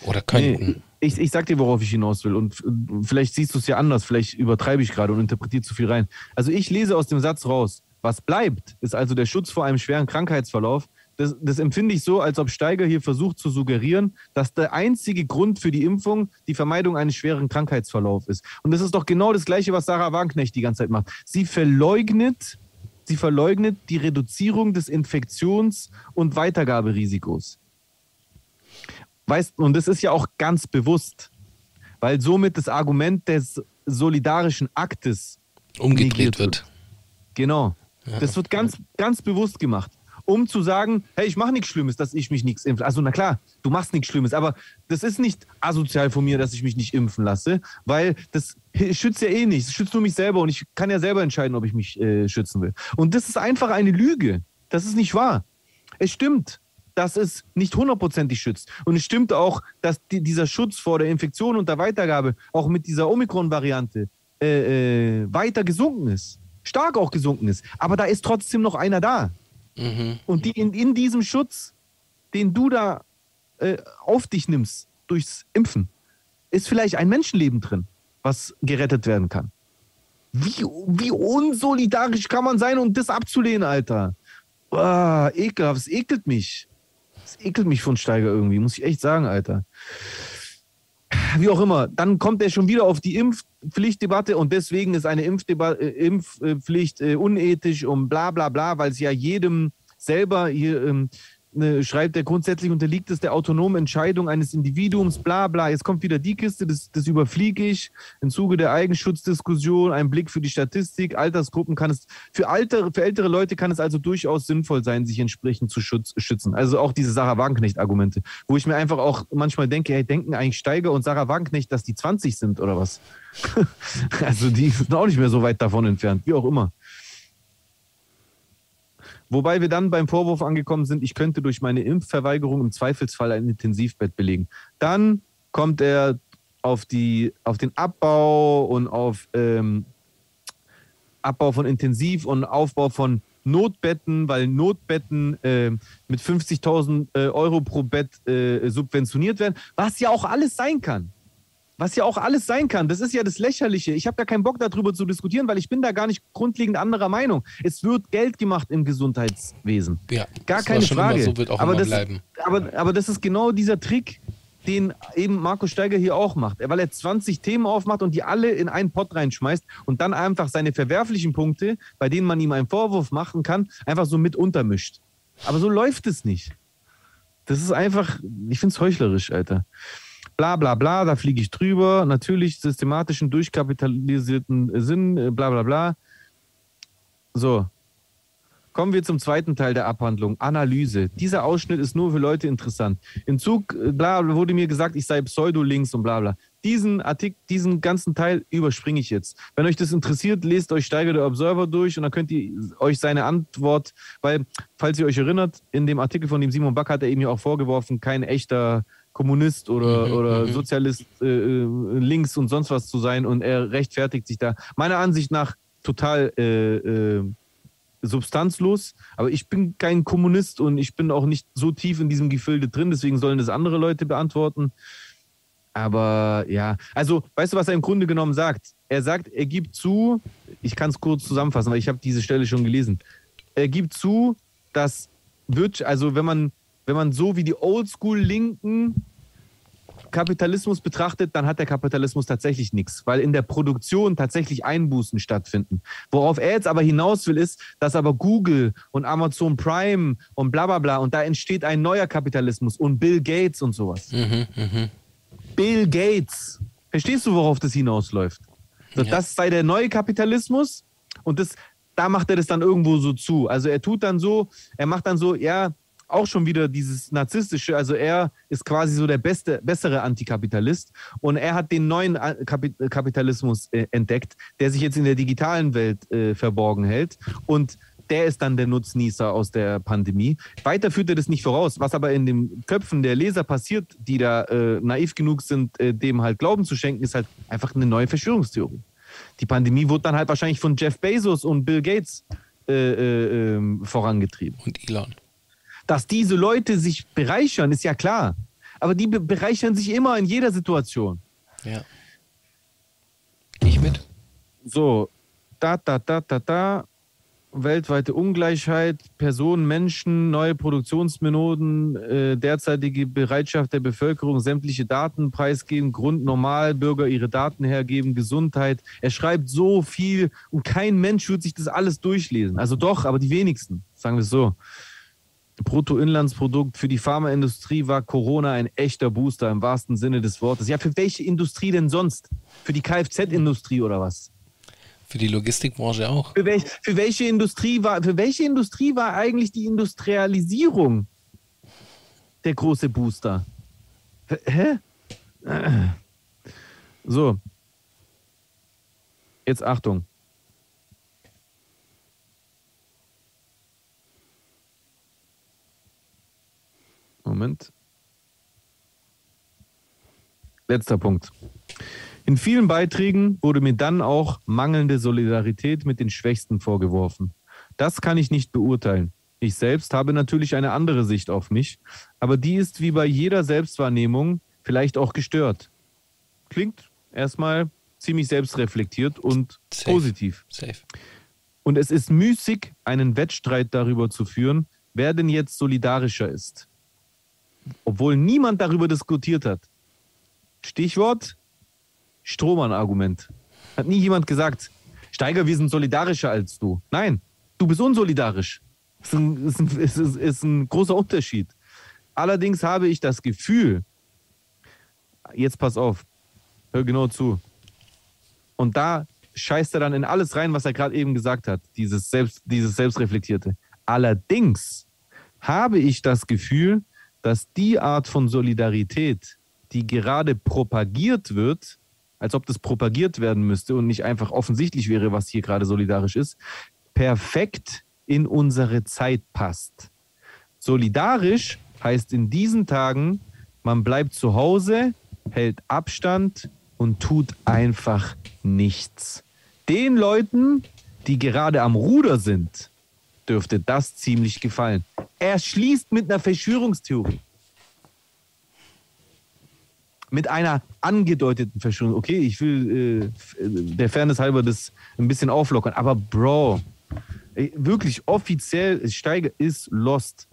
Oder Nee, könnten. ich, ich sag dir, worauf ich hinaus will. Und vielleicht siehst du es ja anders. Vielleicht übertreibe ich gerade und interpretiere zu viel rein. Also ich lese aus dem Satz raus, was bleibt, ist also der Schutz vor einem schweren Krankheitsverlauf. Das, das empfinde ich so, als ob Steiger hier versucht zu suggerieren, dass der einzige Grund für die Impfung die Vermeidung eines schweren Krankheitsverlaufs ist. Und das ist doch genau das Gleiche, was Sarah Wagenknecht die ganze Zeit macht. Sie verleugnet, sie verleugnet die Reduzierung des Infektions- und Weitergaberisikos. Weißt, und das ist ja auch ganz bewusst, weil somit das Argument des solidarischen Aktes Umgedreht wird. Genau. Das wird ganz, ganz bewusst gemacht. Um zu sagen, hey, ich mache nichts Schlimmes, dass ich mich nichts impfe. Also na klar, du machst nichts Schlimmes, aber das ist nicht asozial von mir, dass ich mich nicht impfen lasse, weil das schützt ja eh nicht. Es schützt nur mich selber und ich kann ja selber entscheiden, ob ich mich äh, schützen will. Und das ist einfach eine Lüge. Das ist nicht wahr. Es stimmt, dass es nicht hundertprozentig schützt. Und es stimmt auch, dass die, dieser Schutz vor der Infektion und der Weitergabe auch mit dieser Omikron-Variante äh, äh, weiter gesunken ist. Stark auch gesunken ist. Aber da ist trotzdem noch einer da. Mhm. Und die in, in diesem Schutz, den du da äh, auf dich nimmst durchs Impfen, ist vielleicht ein Menschenleben drin, was gerettet werden kann. Wie, wie unsolidarisch kann man sein, um das abzulehnen, Alter? Ah, ekelhaft, es ekelt mich. Es ekelt mich von Steiger irgendwie, muss ich echt sagen, Alter. Wie auch immer, dann kommt er schon wieder auf die Impfpflichtdebatte und deswegen ist eine Impfdeba äh, Impfpflicht äh, unethisch und bla bla bla, weil es ja jedem selber hier ähm, ne, schreibt, er grundsätzlich unterliegt es der autonomen Entscheidung eines Individuums, bla bla. Jetzt kommt wieder die Kiste, das, das überfliege ich. Im Zuge der Eigenschutzdiskussion, ein Blick für die Statistik, Altersgruppen kann es, für, altere, für ältere Leute kann es also durchaus sinnvoll sein, sich entsprechend zu schutz, schützen. Also auch diese Sarah Wagenknecht-Argumente, wo ich mir einfach auch manchmal denke, hey, denken eigentlich Steiger und Sarah Wagenknecht, dass die 20 sind oder was? also die sind auch nicht mehr so weit davon entfernt, wie auch immer. Wobei wir dann beim Vorwurf angekommen sind, ich könnte durch meine Impfverweigerung im Zweifelsfall ein Intensivbett belegen. Dann kommt er auf, die, auf den Abbau und auf ähm, Abbau von Intensiv und Aufbau von Notbetten, weil Notbetten äh, mit 50.000 äh, Euro pro Bett äh, subventioniert werden, was ja auch alles sein kann. Was ja auch alles sein kann. Das ist ja das Lächerliche. Ich habe gar keinen Bock darüber zu diskutieren, weil ich bin da gar nicht grundlegend anderer Meinung. Es wird Geld gemacht im Gesundheitswesen. Ja, Gar keine Frage. So aber, das, aber, aber das ist genau dieser Trick, den eben Markus Steiger hier auch macht. Weil er 20 Themen aufmacht und die alle in einen Pott reinschmeißt und dann einfach seine verwerflichen Punkte, bei denen man ihm einen Vorwurf machen kann, einfach so mit untermischt. Aber so läuft es nicht. Das ist einfach, ich finde es heuchlerisch, Alter. Bla bla bla, da fliege ich drüber. Natürlich systematischen, durchkapitalisierten Sinn, äh, bla bla bla. So. Kommen wir zum zweiten Teil der Abhandlung, Analyse. Dieser Ausschnitt ist nur für Leute interessant. Im Zug, äh, bla, wurde mir gesagt, ich sei Pseudolinks und bla bla. Diesen Artikel, diesen ganzen Teil überspringe ich jetzt. Wenn euch das interessiert, lest euch Steiger der Observer durch und dann könnt ihr euch seine Antwort, weil, falls ihr euch erinnert, in dem Artikel von dem Simon Back hat er eben ja auch vorgeworfen, kein echter Kommunist oder, Mhm, oder mhm. Sozialist äh, äh, links und sonst was zu sein und er rechtfertigt sich da meiner Ansicht nach total äh, äh, substanzlos, aber ich bin kein Kommunist und ich bin auch nicht so tief in diesem Gefilde drin, deswegen sollen das andere Leute beantworten. Aber ja, also weißt du, was er im Grunde genommen sagt? Er sagt, er gibt zu, ich kann es kurz zusammenfassen, weil ich habe diese Stelle schon gelesen. Er gibt zu, dass wird, also wenn man, wenn man so wie die Oldschool-Linken Kapitalismus betrachtet, dann hat der Kapitalismus tatsächlich nichts, weil in der Produktion tatsächlich Einbußen stattfinden. Worauf er jetzt aber hinaus will, ist, dass aber Google und Amazon Prime und bla bla bla und da entsteht ein neuer Kapitalismus und Bill Gates und sowas. Mhm, mhm. Bill Gates. Verstehst du, worauf das hinausläuft? So, Ja. Das sei der neue Kapitalismus und das, da macht er das dann irgendwo so zu. Also er tut dann so, er macht dann so, ja, auch schon wieder dieses narzisstische, also er ist quasi so der beste, bessere Antikapitalist und er hat den neuen A- Kapi- Kapitalismus äh, entdeckt, der sich jetzt in der digitalen Welt äh, verborgen hält und der ist dann der Nutznießer aus der Pandemie. Weiter führt er das nicht voraus. Was aber in den Köpfen der Leser passiert, die da äh, naiv genug sind, äh, dem halt Glauben zu schenken, ist halt einfach eine neue Verschwörungstheorie. Die Pandemie wurde dann halt wahrscheinlich von Jeff Bezos und Bill Gates äh, äh, ähm, vorangetrieben. Und Elon. Dass diese Leute sich bereichern, ist ja klar. Aber die be bereichern sich immer in jeder Situation. Ja. Gehe ich mit? So, da, da, da, da, da. Weltweite Ungleichheit, Personen, Menschen, neue Produktionsmethoden, äh, derzeitige Bereitschaft der Bevölkerung, sämtliche Daten preisgeben, Grund normal, Bürger ihre Daten hergeben, Gesundheit. Er schreibt so viel und kein Mensch wird sich das alles durchlesen. Also doch, aber die wenigsten, sagen wir es so. Bruttoinlandsprodukt für die Pharmaindustrie war Corona ein echter Booster im wahrsten Sinne des Wortes. Ja, für welche Industrie denn sonst? Für die Kfz-Industrie oder was? Für die Logistikbranche auch. Für, welch, für, welche Industrie war, für welche Industrie war eigentlich die Industrialisierung der große Booster? Hä? So. Jetzt Achtung. Moment. Letzter Punkt. In vielen Beiträgen wurde mir dann auch mangelnde Solidarität mit den Schwächsten vorgeworfen. Das kann ich nicht beurteilen. Ich selbst habe natürlich eine andere Sicht auf mich, aber die ist wie bei jeder Selbstwahrnehmung vielleicht auch gestört. Klingt erstmal ziemlich selbstreflektiert und Safe. positiv. Safe. Und es ist müßig, einen Wettstreit darüber zu führen, wer denn jetzt solidarischer ist. Obwohl niemand darüber diskutiert hat. Stichwort Strohmann-Argument. Hat nie jemand gesagt, Steiger, wir sind solidarischer als du. Nein, du bist unsolidarisch. Ist ein, ist ein, ist, ein großer Unterschied. Allerdings habe ich das Gefühl, jetzt pass auf, hör genau zu. Und da scheißt er dann in alles rein, was er gerade eben gesagt hat, dieses, Selbst, dieses Selbstreflektierte. Allerdings habe ich das Gefühl, dass die Art von Solidarität, die gerade propagiert wird, als ob das propagiert werden müsste und nicht einfach offensichtlich wäre, was hier gerade solidarisch ist, perfekt in unsere Zeit passt. Solidarisch heißt in diesen Tagen, man bleibt zu Hause, hält Abstand und tut einfach nichts. Den Leuten, die gerade am Ruder sind, dürfte das ziemlich gefallen. Er schließt mit einer Verschwörungstheorie. Mit einer angedeuteten Verschwörung. Okay, ich will äh, der Fairness halber das ein bisschen auflockern. Aber Bro, wirklich offiziell, Steiger ist lost.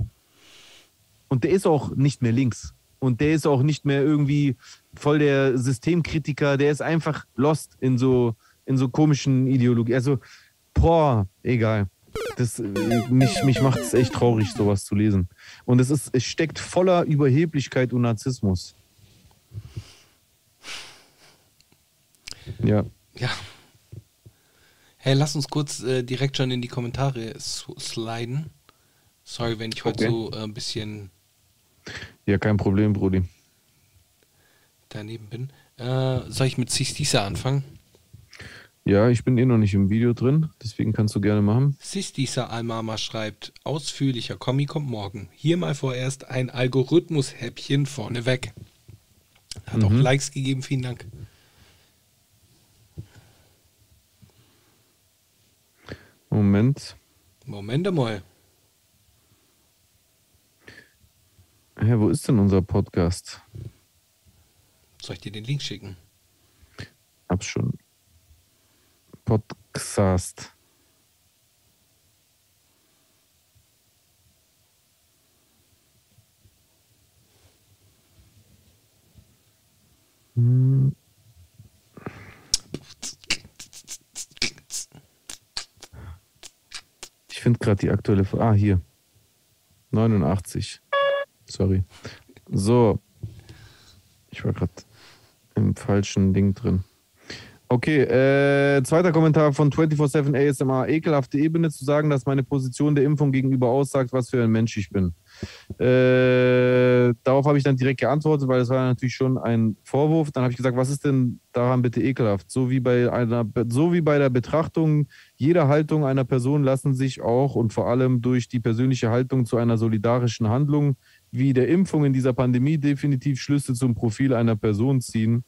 Und der ist auch nicht mehr links. Und der ist auch nicht mehr irgendwie voll der Systemkritiker. Der ist einfach lost in so, in so komischen Ideologien. Also, boah, egal. Das, äh, mich mich macht es echt traurig, sowas zu lesen. Und es, ist, es steckt voller Überheblichkeit und Narzissmus. Ja. Ja. Hey, lass uns kurz äh, direkt schon in die Kommentare sliden. Sorry, wenn ich heute Okay. so äh, ein bisschen Ja, kein Problem, Brudi. daneben bin. Äh, soll ich mit Sistisa anfangen? Ja, ich bin eh noch nicht im Video drin, deswegen kannst du gerne machen. Sistisa Almama schreibt, ausführlicher Kommi kommt morgen. Hier mal vorerst ein Algorithmus-Häppchen vorneweg. Hat auch Mhm. Likes gegeben, vielen Dank. Moment. Moment einmal. Hä, wo ist denn unser Podcast? Soll ich dir den Link schicken? Hab's schon. Podcast. Ich finde gerade die aktuelle. F- Ah, hier. 89. Sorry. So. Ich war gerade im falschen Ding drin. Okay, äh, zweiter Kommentar von 24-7 ASMR. Ekelhafte Ebene zu sagen, dass meine Position der Impfung gegenüber aussagt, was für ein Mensch ich bin. Äh, darauf habe ich dann direkt geantwortet, weil es war natürlich schon ein Vorwurf. Dann habe ich gesagt, was ist denn daran bitte ekelhaft? So wie bei einer, so wie bei der Betrachtung jeder Haltung einer Person lassen sich auch und vor allem durch die persönliche Haltung zu einer solidarischen Handlung wie der Impfung in dieser Pandemie definitiv Schlüsse zum Profil einer Person ziehen.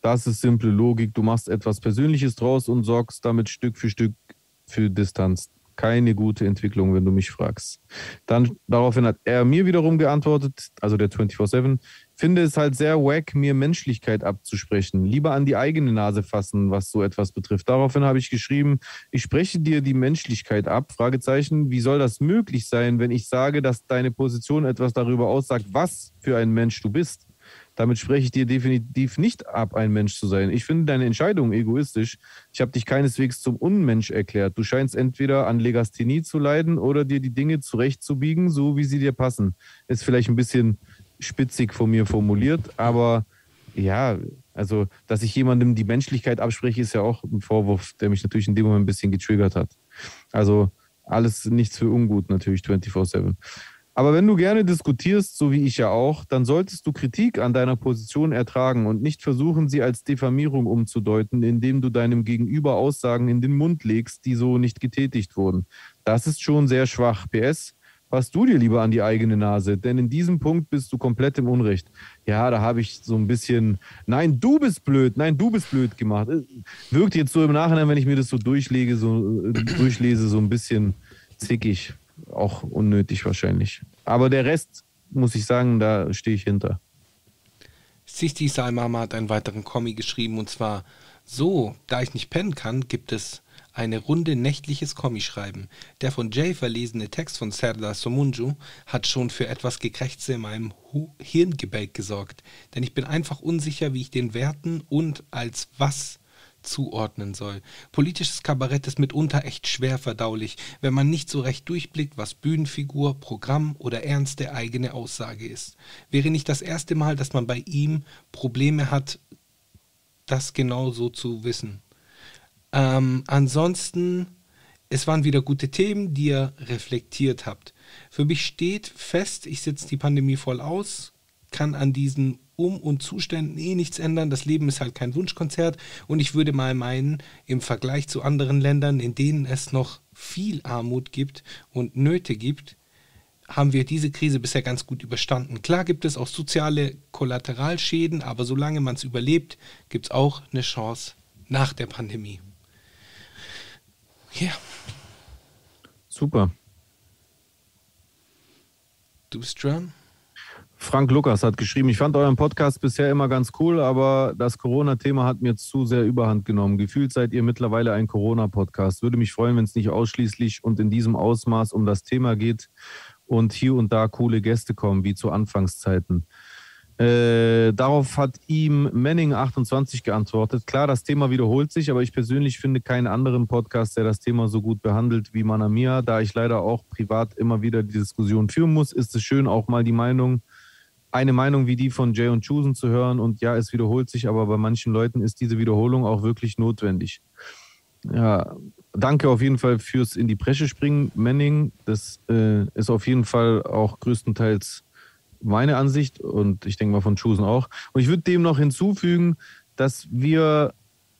Das ist simple Logik. Du machst etwas Persönliches draus und sorgst damit Stück für Stück für Distanz. Keine gute Entwicklung, wenn du mich fragst. Dann daraufhin hat er mir wiederum geantwortet, also der 24-7, finde es halt sehr wack, mir Menschlichkeit abzusprechen. Lieber an die eigene Nase fassen, was so etwas betrifft. Daraufhin habe ich geschrieben, ich spreche dir die Menschlichkeit ab. Fragezeichen, wie soll das möglich sein, wenn ich sage, dass deine Position etwas darüber aussagt, was für ein Mensch du bist? Damit spreche ich dir definitiv nicht ab, ein Mensch zu sein. Ich finde deine Entscheidung egoistisch. Ich habe dich keineswegs zum Unmensch erklärt. Du scheinst entweder an Legasthenie zu leiden oder dir die Dinge zurechtzubiegen, so wie sie dir passen. Ist vielleicht ein bisschen spitzig von mir formuliert, aber ja, also, dass ich jemandem die Menschlichkeit abspreche, ist ja auch ein Vorwurf, der mich natürlich in dem Moment ein bisschen getriggert hat. Also, alles nichts für ungut, natürlich 24-7. Aber wenn du gerne diskutierst, so wie ich ja auch, dann solltest du Kritik an deiner Position ertragen und nicht versuchen, sie als Diffamierung umzudeuten, indem du deinem Gegenüber Aussagen in den Mund legst, die so nicht getätigt wurden. Das ist schon sehr schwach. PS, pass du dir lieber an die eigene Nase, denn in diesem Punkt bist du komplett im Unrecht. Ja, da habe ich so ein bisschen, nein, du bist blöd, nein, du bist blöd gemacht. Äh, Wirkt jetzt so im Nachhinein, wenn ich mir das so durchlege, so äh, durchlese, so ein bisschen zickig. Auch unnötig wahrscheinlich. Aber der Rest, muss ich sagen, da stehe ich hinter. Sisti Salmama hat einen weiteren Kommi geschrieben und zwar so, da ich nicht pennen kann, gibt es eine Runde nächtliches Kommi-Schreiben. Der von Jay verlesene Text von Serdar Somunju hat schon für etwas Gekrächze in meinem Hirngebälk gesorgt. Denn ich bin einfach unsicher, wie ich den Werten und als was zuordnen soll. Politisches Kabarett ist mitunter echt schwer verdaulich, wenn man nicht so recht durchblickt, was Bühnenfigur, Programm oder ernste eigene Aussage ist. Wäre nicht das erste Mal, dass man bei ihm Probleme hat, das genau so zu wissen. Ähm, ansonsten, es waren wieder gute Themen, die ihr reflektiert habt. Für mich steht fest, ich sitze die Pandemie voll aus, kann an diesen Um- und Zuständen eh nichts ändern. Das Leben ist halt kein Wunschkonzert und ich würde mal meinen, im Vergleich zu anderen Ländern, in denen es noch viel Armut gibt und Nöte gibt, haben wir diese Krise bisher ganz gut überstanden. Klar gibt es auch soziale Kollateralschäden, aber solange man es überlebt, gibt es auch eine Chance nach der Pandemie. Ja, Super. du bist dran. Frank Lukas hat geschrieben, ich fand euren Podcast bisher immer ganz cool, aber das Corona-Thema hat mir zu sehr überhand genommen. Gefühlt seid ihr mittlerweile ein Corona-Podcast. Würde mich freuen, wenn es nicht ausschließlich und in diesem Ausmaß um das Thema geht und hier und da coole Gäste kommen, wie zu Anfangszeiten. Äh, darauf hat ihm Manning28 geantwortet. Klar, das Thema wiederholt sich, aber ich persönlich finde keinen anderen Podcast, der das Thema so gut behandelt wie Manamia. Da ich leider auch privat immer wieder die Diskussion führen muss, ist es schön, auch mal die Meinung eine Meinung wie die von Jay und Chusen zu hören und ja, es wiederholt sich, aber bei manchen Leuten ist diese Wiederholung auch wirklich notwendig. Ja, danke auf jeden Fall fürs in die Bresche springen, Manning. Das äh, ist auf jeden Fall auch größtenteils meine Ansicht und ich denke mal von Chusen auch. Und ich würde dem noch hinzufügen, dass wir,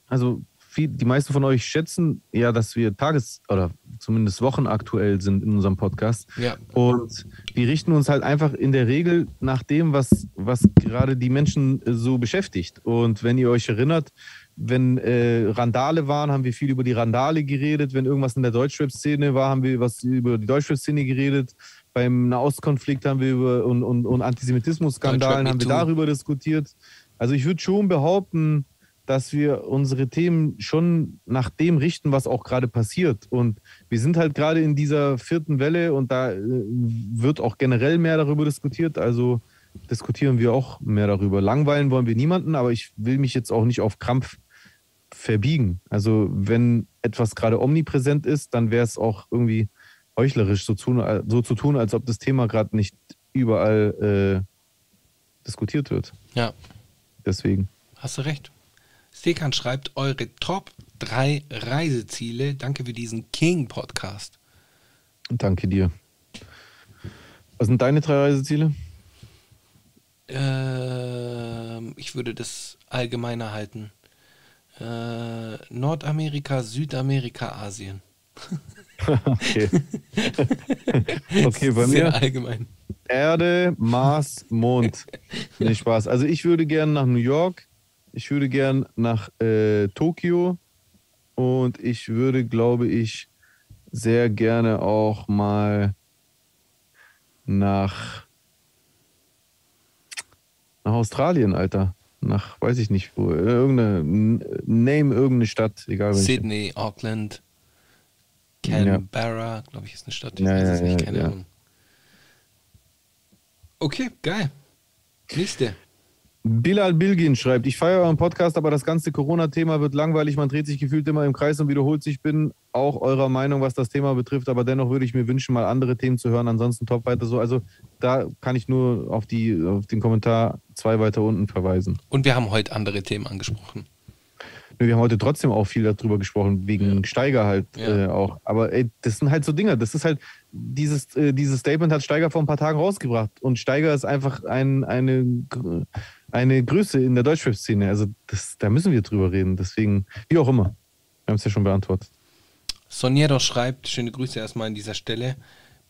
also viel, die meisten von euch schätzen ja, dass wir tages- oder zumindest wochenaktuell sind in unserem Podcast. Ja. Und wir richten uns halt einfach in der Regel nach dem, was, was gerade die Menschen äh, so beschäftigt. Und wenn ihr euch erinnert, wenn äh, Randale waren, haben wir viel über die Randale geredet. Wenn irgendwas in der Deutschrap-Szene war, haben wir was über die Deutschrap-Szene geredet. Beim Nahostkonflikt haben wir über und, und, und Antisemitismus-Skandalen haben wir darüber diskutiert. Also ich würde schon behaupten, dass wir unsere Themen schon nach dem richten, was auch gerade passiert. Und wir sind halt gerade in dieser vierten Welle und da äh, wird auch generell mehr darüber diskutiert. Also diskutieren wir auch mehr darüber. Langweilen wollen wir niemanden, aber ich will mich jetzt auch nicht auf Krampf verbiegen. Also wenn etwas gerade omnipräsent ist, dann wäre es auch irgendwie heuchlerisch so, tun, so zu tun, als ob das Thema gerade nicht überall äh, diskutiert wird. Ja, Deswegen. hast du recht. Stekan schreibt eure Top 3 Reiseziele. Danke für diesen King-Podcast. Danke dir. Was sind deine drei Reiseziele? Ähm, ich würde das allgemeiner halten. Äh, Nordamerika, Südamerika, Asien. Okay. okay, bei Sehr mir allgemein. Erde, Mars, Mond. Nee, Spaß. Also ich würde gern nach New York, ich würde gern nach äh, Tokio und ich würde, glaube ich, sehr gerne auch mal nach, nach Australien, Alter. Nach, weiß ich nicht wo, irgendeine, name irgendeine Stadt, egal welche. Sydney, Auckland, Canberra, glaube ich, ist eine Stadt. Ich Ja, weiß ja, es nicht, ja, keine ja. Ahnung. Okay, geil. Nächste. Bilal Bilgin schreibt, ich feiere euren Podcast, aber das ganze Corona-Thema wird langweilig. Man dreht sich gefühlt immer im Kreis und wiederholt sich. Bin auch eurer Meinung, was das Thema betrifft, aber dennoch würde ich mir wünschen, mal andere Themen zu hören. Ansonsten top weiter so. Also da kann ich nur auf, die, auf den Kommentar zwei weiter unten verweisen. Und wir haben heute andere Themen angesprochen. Wir haben heute trotzdem auch viel darüber gesprochen, wegen Steiger halt Ja. äh, auch. Aber ey, das sind halt so Dinge. Das ist halt, dieses, äh, dieses Statement hat Steiger vor ein paar Tagen rausgebracht. Und Steiger ist einfach ein, eine, eine Größe in der Deutschrap-Szene. Also das, da müssen wir drüber reden. Deswegen, wie auch immer. Wir haben es ja schon beantwortet. Soniero schreibt, schöne Grüße erstmal an dieser Stelle.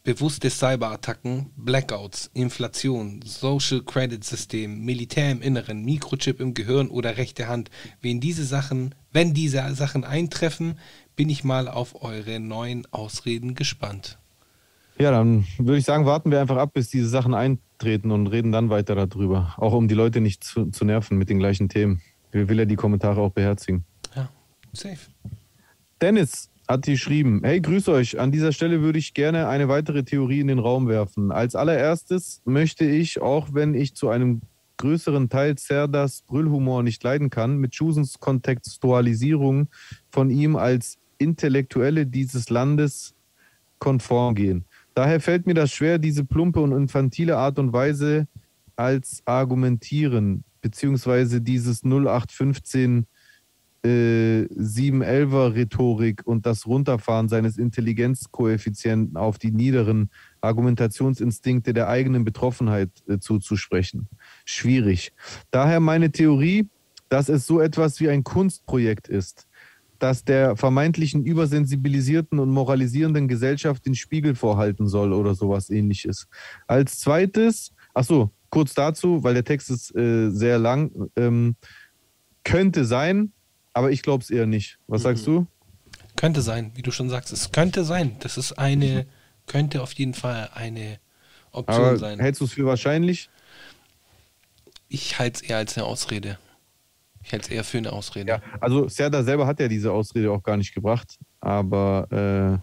Bewusste Cyberattacken, Blackouts, Inflation, Social Credit System, Militär im Inneren, Mikrochip im Gehirn oder rechte Hand. Wenn diese Sachen, wenn diese Sachen eintreffen, bin ich mal auf eure neuen Ausreden gespannt. Ja, dann würde ich sagen, warten wir einfach ab, bis diese Sachen eintreten und reden dann weiter darüber. Auch um die Leute nicht zu, zu nerven mit den gleichen Themen. Wir will ja die Kommentare auch beherzigen. Ja, safe. Dennis hat geschrieben, hey, grüß euch. An dieser Stelle würde ich gerne eine weitere Theorie in den Raum werfen. Als allererstes möchte ich, auch wenn ich zu einem größeren Teil Serdas Brüllhumor nicht leiden kann, mit Schusens Kontextualisierung von ihm als Intellektuelle dieses Landes konform gehen. Daher fällt mir das schwer, diese plumpe und infantile Art und Weise als Argumentieren, beziehungsweise dieses 0815 äh, 711er Rhetorik und das Runterfahren seines Intelligenzkoeffizienten auf die niederen Argumentationsinstinkte der eigenen Betroffenheit äh, zuzusprechen. Schwierig. Daher meine Theorie, dass es so etwas wie ein Kunstprojekt ist, das der vermeintlichen übersensibilisierten und moralisierenden Gesellschaft den Spiegel vorhalten soll oder sowas ähnliches. Als zweites, ach so, kurz dazu, weil der Text ist äh, sehr lang, ähm, könnte sein, aber ich glaube es eher nicht. Was sagst du? Könnte sein, wie du schon sagst. Es könnte sein. Das ist eine, könnte auf jeden Fall eine Option Aber sein. hältst du es für wahrscheinlich? Ich halte es eher als eine Ausrede. Ich halte es eher für eine Ausrede. Ja, also Serda selber hat ja diese Ausrede auch gar nicht gebracht, aber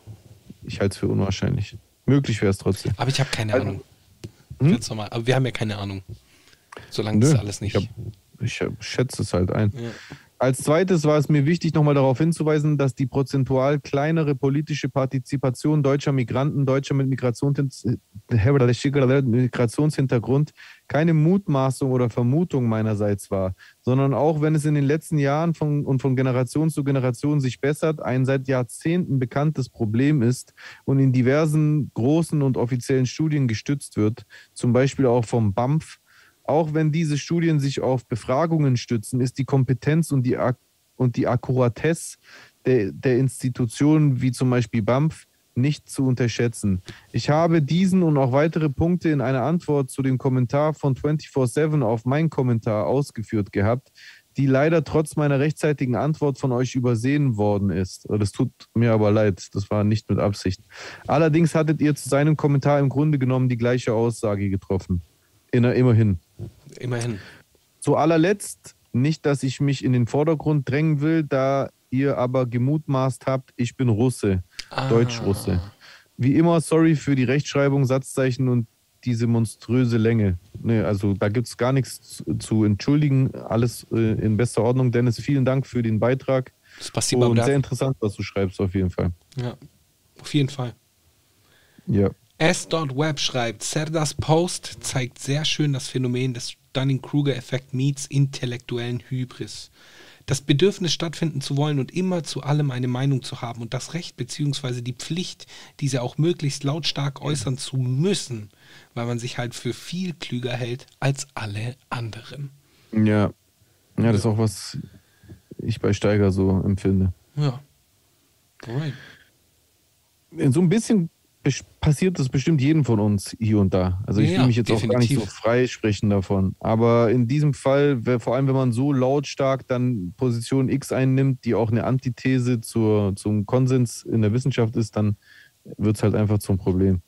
äh, ich halte es für unwahrscheinlich. Möglich wäre es trotzdem. Aber ich habe keine Also- Ahnung. Hm? Jetzt nochmal. Aber wir haben ja keine Ahnung. Solange Nö, das alles nicht. Ich, hab, ich hab, schätze es halt ein. Ja. Als zweites war es mir wichtig, nochmal darauf hinzuweisen, dass die prozentual kleinere politische Partizipation deutscher Migranten, Deutscher mit Migrationshin- Migrationshintergrund keine Mutmaßung oder Vermutung meinerseits war, sondern auch wenn es in den letzten Jahren von, und von Generation zu Generation sich bessert, ein seit Jahrzehnten bekanntes Problem ist und in diversen großen und offiziellen Studien gestützt wird, zum Beispiel auch vom BAMF. Auch wenn diese Studien sich auf Befragungen stützen, ist die Kompetenz und die, Ak und die Akkuratesse der, der Institutionen wie zum Beispiel BAMF nicht zu unterschätzen. Ich habe diesen und auch weitere Punkte in einer Antwort zu dem Kommentar von 24-7 auf meinen Kommentar ausgeführt gehabt, die leider trotz meiner rechtzeitigen Antwort von euch übersehen worden ist. Das tut mir aber leid, das war nicht mit Absicht. Allerdings hattet ihr zu seinem Kommentar im Grunde genommen die gleiche Aussage getroffen. Immerhin. Immerhin. Zu allerletzt, nicht, dass ich mich in den Vordergrund drängen will, da ihr aber gemutmaßt habt, ich bin Russe, Ah. Deutsch-Russe. Wie immer, sorry für die Rechtschreibung, Satzzeichen und diese monströse Länge. Nee, also da gibt es gar nichts zu, zu entschuldigen. Alles äh, in bester Ordnung. Dennis, vielen Dank für den Beitrag. Spasiba Und sehr interessant, was du schreibst, auf jeden Fall. Ja, auf jeden Fall. Ja. S.Web schreibt, Serdas Post zeigt sehr schön das Phänomen des Dunning-Kruger-Effekt meets intellektuellen Hybris. Das Bedürfnis stattfinden zu wollen und immer zu allem eine Meinung zu haben und das Recht bzw. die Pflicht, diese auch möglichst lautstark äußern zu müssen, weil man sich halt für viel klüger hält als alle anderen. Ja. Ja, das ist auch, was ich bei Steiger so empfinde. Ja. Alright. so ein bisschen passiert das bestimmt jedem von uns hier und da. Also ich Ja, will mich jetzt auch gar nicht so definitiv. freisprechen davon. Aber in diesem Fall, vor allem wenn man so lautstark dann Position X einnimmt, die auch eine Antithese zur, zum Konsens in der Wissenschaft ist, dann wird es halt einfach zum Problem.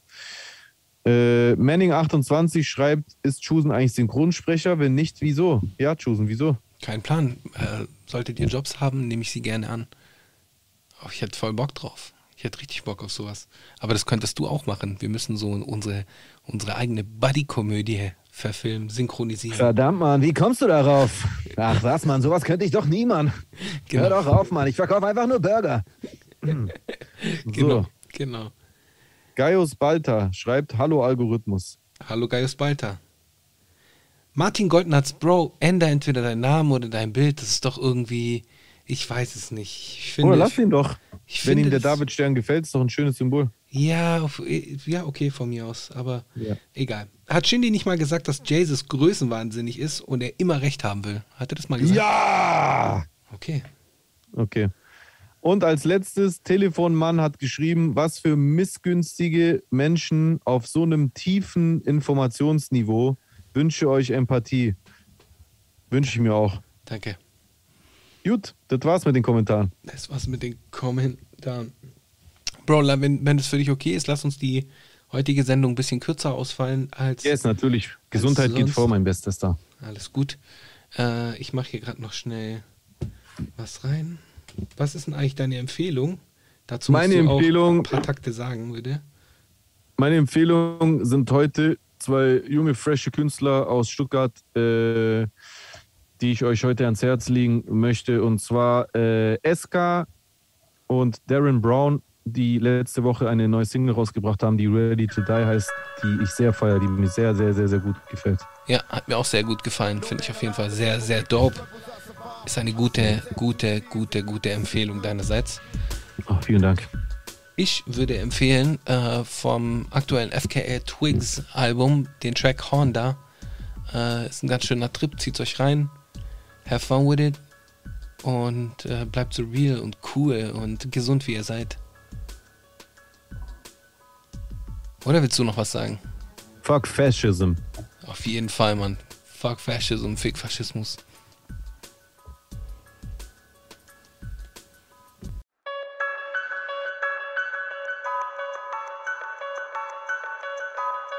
Äh, Manning28 schreibt, ist Chusen eigentlich Synchronsprecher? Wenn nicht, wieso? Ja, Chusen, wieso? Kein Plan. Äh, solltet ihr Jobs haben, nehme ich sie gerne an. Oh, ich hätte voll Bock drauf. Ich hätte richtig Bock auf sowas. Aber das könntest du auch machen. Wir müssen so unsere, unsere eigene Buddy-Komödie verfilmen, synchronisieren. Verdammt, Mann, wie kommst du darauf? Ach was, Mann, sowas könnte ich doch nie, Mann. Genau. Hör doch auf, Mann, ich verkaufe einfach nur Burger. Genau, So, genau. Gaius Balta schreibt, hallo Algorithmus. Hallo Gaius Balter. Martin Goldnatz, Bro, änder entweder deinen Namen oder dein Bild. Das ist doch irgendwie, ich weiß es nicht. Ich finde, Oder lass ihn doch. ich Wenn finde ihm der das- Davidstern gefällt, ist doch ein schönes Symbol. Ja, auf, ja, okay, von mir aus, aber Ja. egal. Hat Shindy nicht mal gesagt, dass Jesus größenwahnsinnig ist und er immer recht haben will? Hat er das mal gesagt? Ja! Okay. Okay. Und als letztes, Telefonmann hat geschrieben, was für missgünstige Menschen auf so einem tiefen Informationsniveau wünsche euch Empathie. Wünsche ich mir auch. Danke. Gut, das war's mit den Kommentaren. Das war's mit den Kommentaren. Bro, wenn, wenn es für dich okay ist, lass uns die heutige Sendung ein bisschen kürzer ausfallen als. Yes, natürlich. Gesundheit geht vor, mein Bestester. Alles gut. Äh, ich mache hier gerade noch schnell was rein. Was ist denn eigentlich deine Empfehlung? Dazu Meine musst du Empfehlung- auch ein paar Takte sagen, bitte. Meine Empfehlungen sind heute zwei junge, frische Künstler aus Stuttgart, äh, die ich euch heute ans Herz legen möchte. Und zwar äh, SK und Darren Brown, die letzte Woche eine neue Single rausgebracht haben, die Ready to Die heißt, die ich sehr feiere, die mir sehr, sehr, sehr, sehr gut gefällt. Ja, hat mir auch sehr gut gefallen. Finde ich auf jeden Fall sehr, sehr dope. Ist eine gute, gute, gute, gute Empfehlung deinerseits. Oh, vielen Dank. Ich würde empfehlen äh, vom aktuellen FKA Twigs Album den Track Honda. Äh, ist ein ganz schöner Trip, zieht euch rein. Have fun with it. Und äh, bleibt so real und cool und gesund, wie ihr seid. Oder willst du noch was sagen? Fuck Fascism. Auf jeden Fall, Mann. Fuck Fascism, Fick Faschismus.